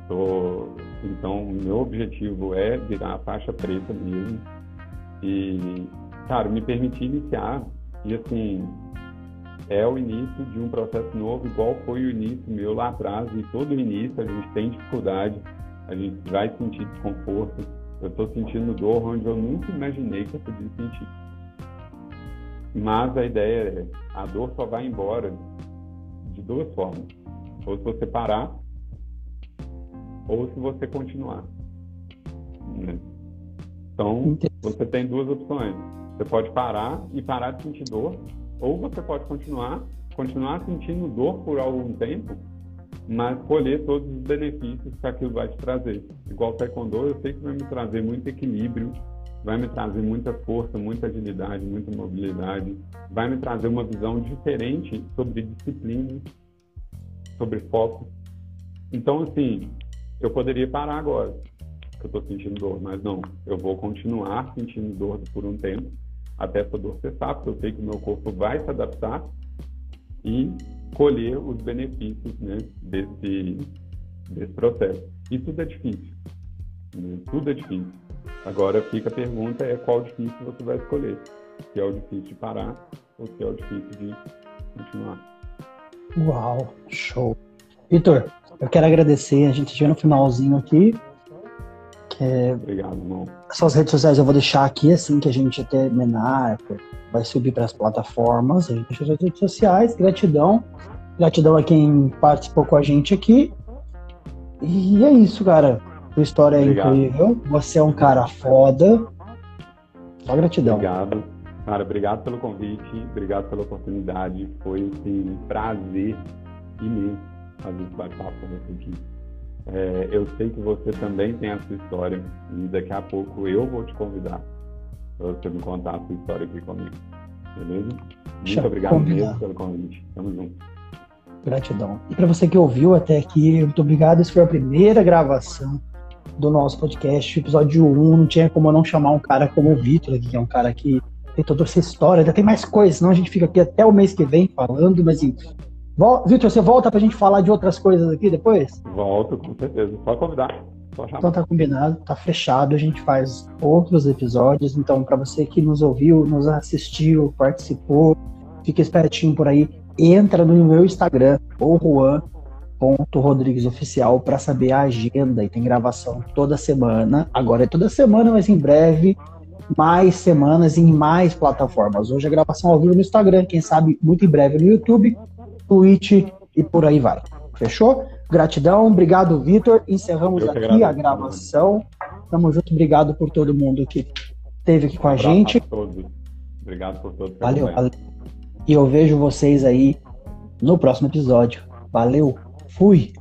Tô, então, meu objetivo é virar a faixa preta mesmo. E, cara, me permitir iniciar. E assim, é o início de um processo novo, igual foi o início meu lá atrás. E todo início a gente tem dificuldade, a gente vai sentir desconforto. Eu estou sentindo dor onde eu nunca imaginei que eu podia sentir. Mas a ideia é, a dor só vai embora de duas formas. Ou se você parar, ou se você continuar. Né? Então, você tem duas opções. Você pode parar e parar de sentir dor, ou você pode continuar, continuar sentindo dor por algum tempo, mas colher todos os benefícios que aquilo vai te trazer. Igual o taekwondo, eu sei que vai me trazer muito equilíbrio, vai me trazer muita força, muita agilidade, muita mobilidade, vai me trazer uma visão diferente sobre disciplina, sobre foco. Então, assim, eu poderia parar agora, que eu estou sentindo dor, mas não, eu vou continuar sentindo dor por um tempo, até essa dor cessar, porque eu sei que o meu corpo vai se adaptar e colher os benefícios né, desse, desse processo. E tudo é difícil. Né? Tudo é difícil. Agora fica a pergunta é qual difícil você vai escolher. Se é o difícil de parar ou se é o difícil de continuar. Uau, show. Vitor, eu quero agradecer, a gente chegou no finalzinho aqui. É... Obrigado, irmão. Suas redes sociais eu vou deixar aqui, assim que a gente terminar, vai subir para as plataformas, a gente deixa as redes sociais, gratidão. Gratidão a quem participou com a gente aqui. E é isso, cara. Sua história é Obrigado. incrível. Você é um cara foda. Só gratidão. Obrigado. Cara, obrigado pelo convite, obrigado pela oportunidade. Foi assim, um prazer imenso fazer esse bate-papo com você aqui. É, eu sei que você também tem a sua história e daqui a pouco eu vou te convidar para você me contar a sua história aqui comigo. Beleza? Muito obrigado mesmo pelo convite. Tamo junto. Gratidão. E para você que ouviu até aqui, muito obrigado. Essa foi a primeira gravação do nosso podcast, episódio 1. Não tinha como eu não chamar um cara como o Vitor, que é um cara que tem toda essa história, ainda tem mais coisas, senão a gente fica aqui até o mês que vem falando, mas enfim. Vitor, você volta pra gente falar de outras coisas aqui depois? Volto, com certeza. Pode convidar. Então tá combinado, tá fechado, a gente faz outros episódios. Então, para você que nos ouviu, nos assistiu, participou, fica espertinho por aí, entra no meu Instagram, ou Juan.rodriguesoficial, para saber a agenda. E tem gravação toda semana. Agora é toda semana, mas em breve mais semanas em mais plataformas. Hoje a gravação ao vivo no Instagram, quem sabe muito em breve no YouTube Twitch e por aí vai. Fechou? Gratidão, obrigado, Vitor. Encerramos aqui agradeço, a gravação. Tamo junto, obrigado por todo mundo que esteve aqui com a um gente. A todos. Obrigado por todos. Valeu, valeu. E eu vejo vocês aí no próximo episódio. Valeu, fui!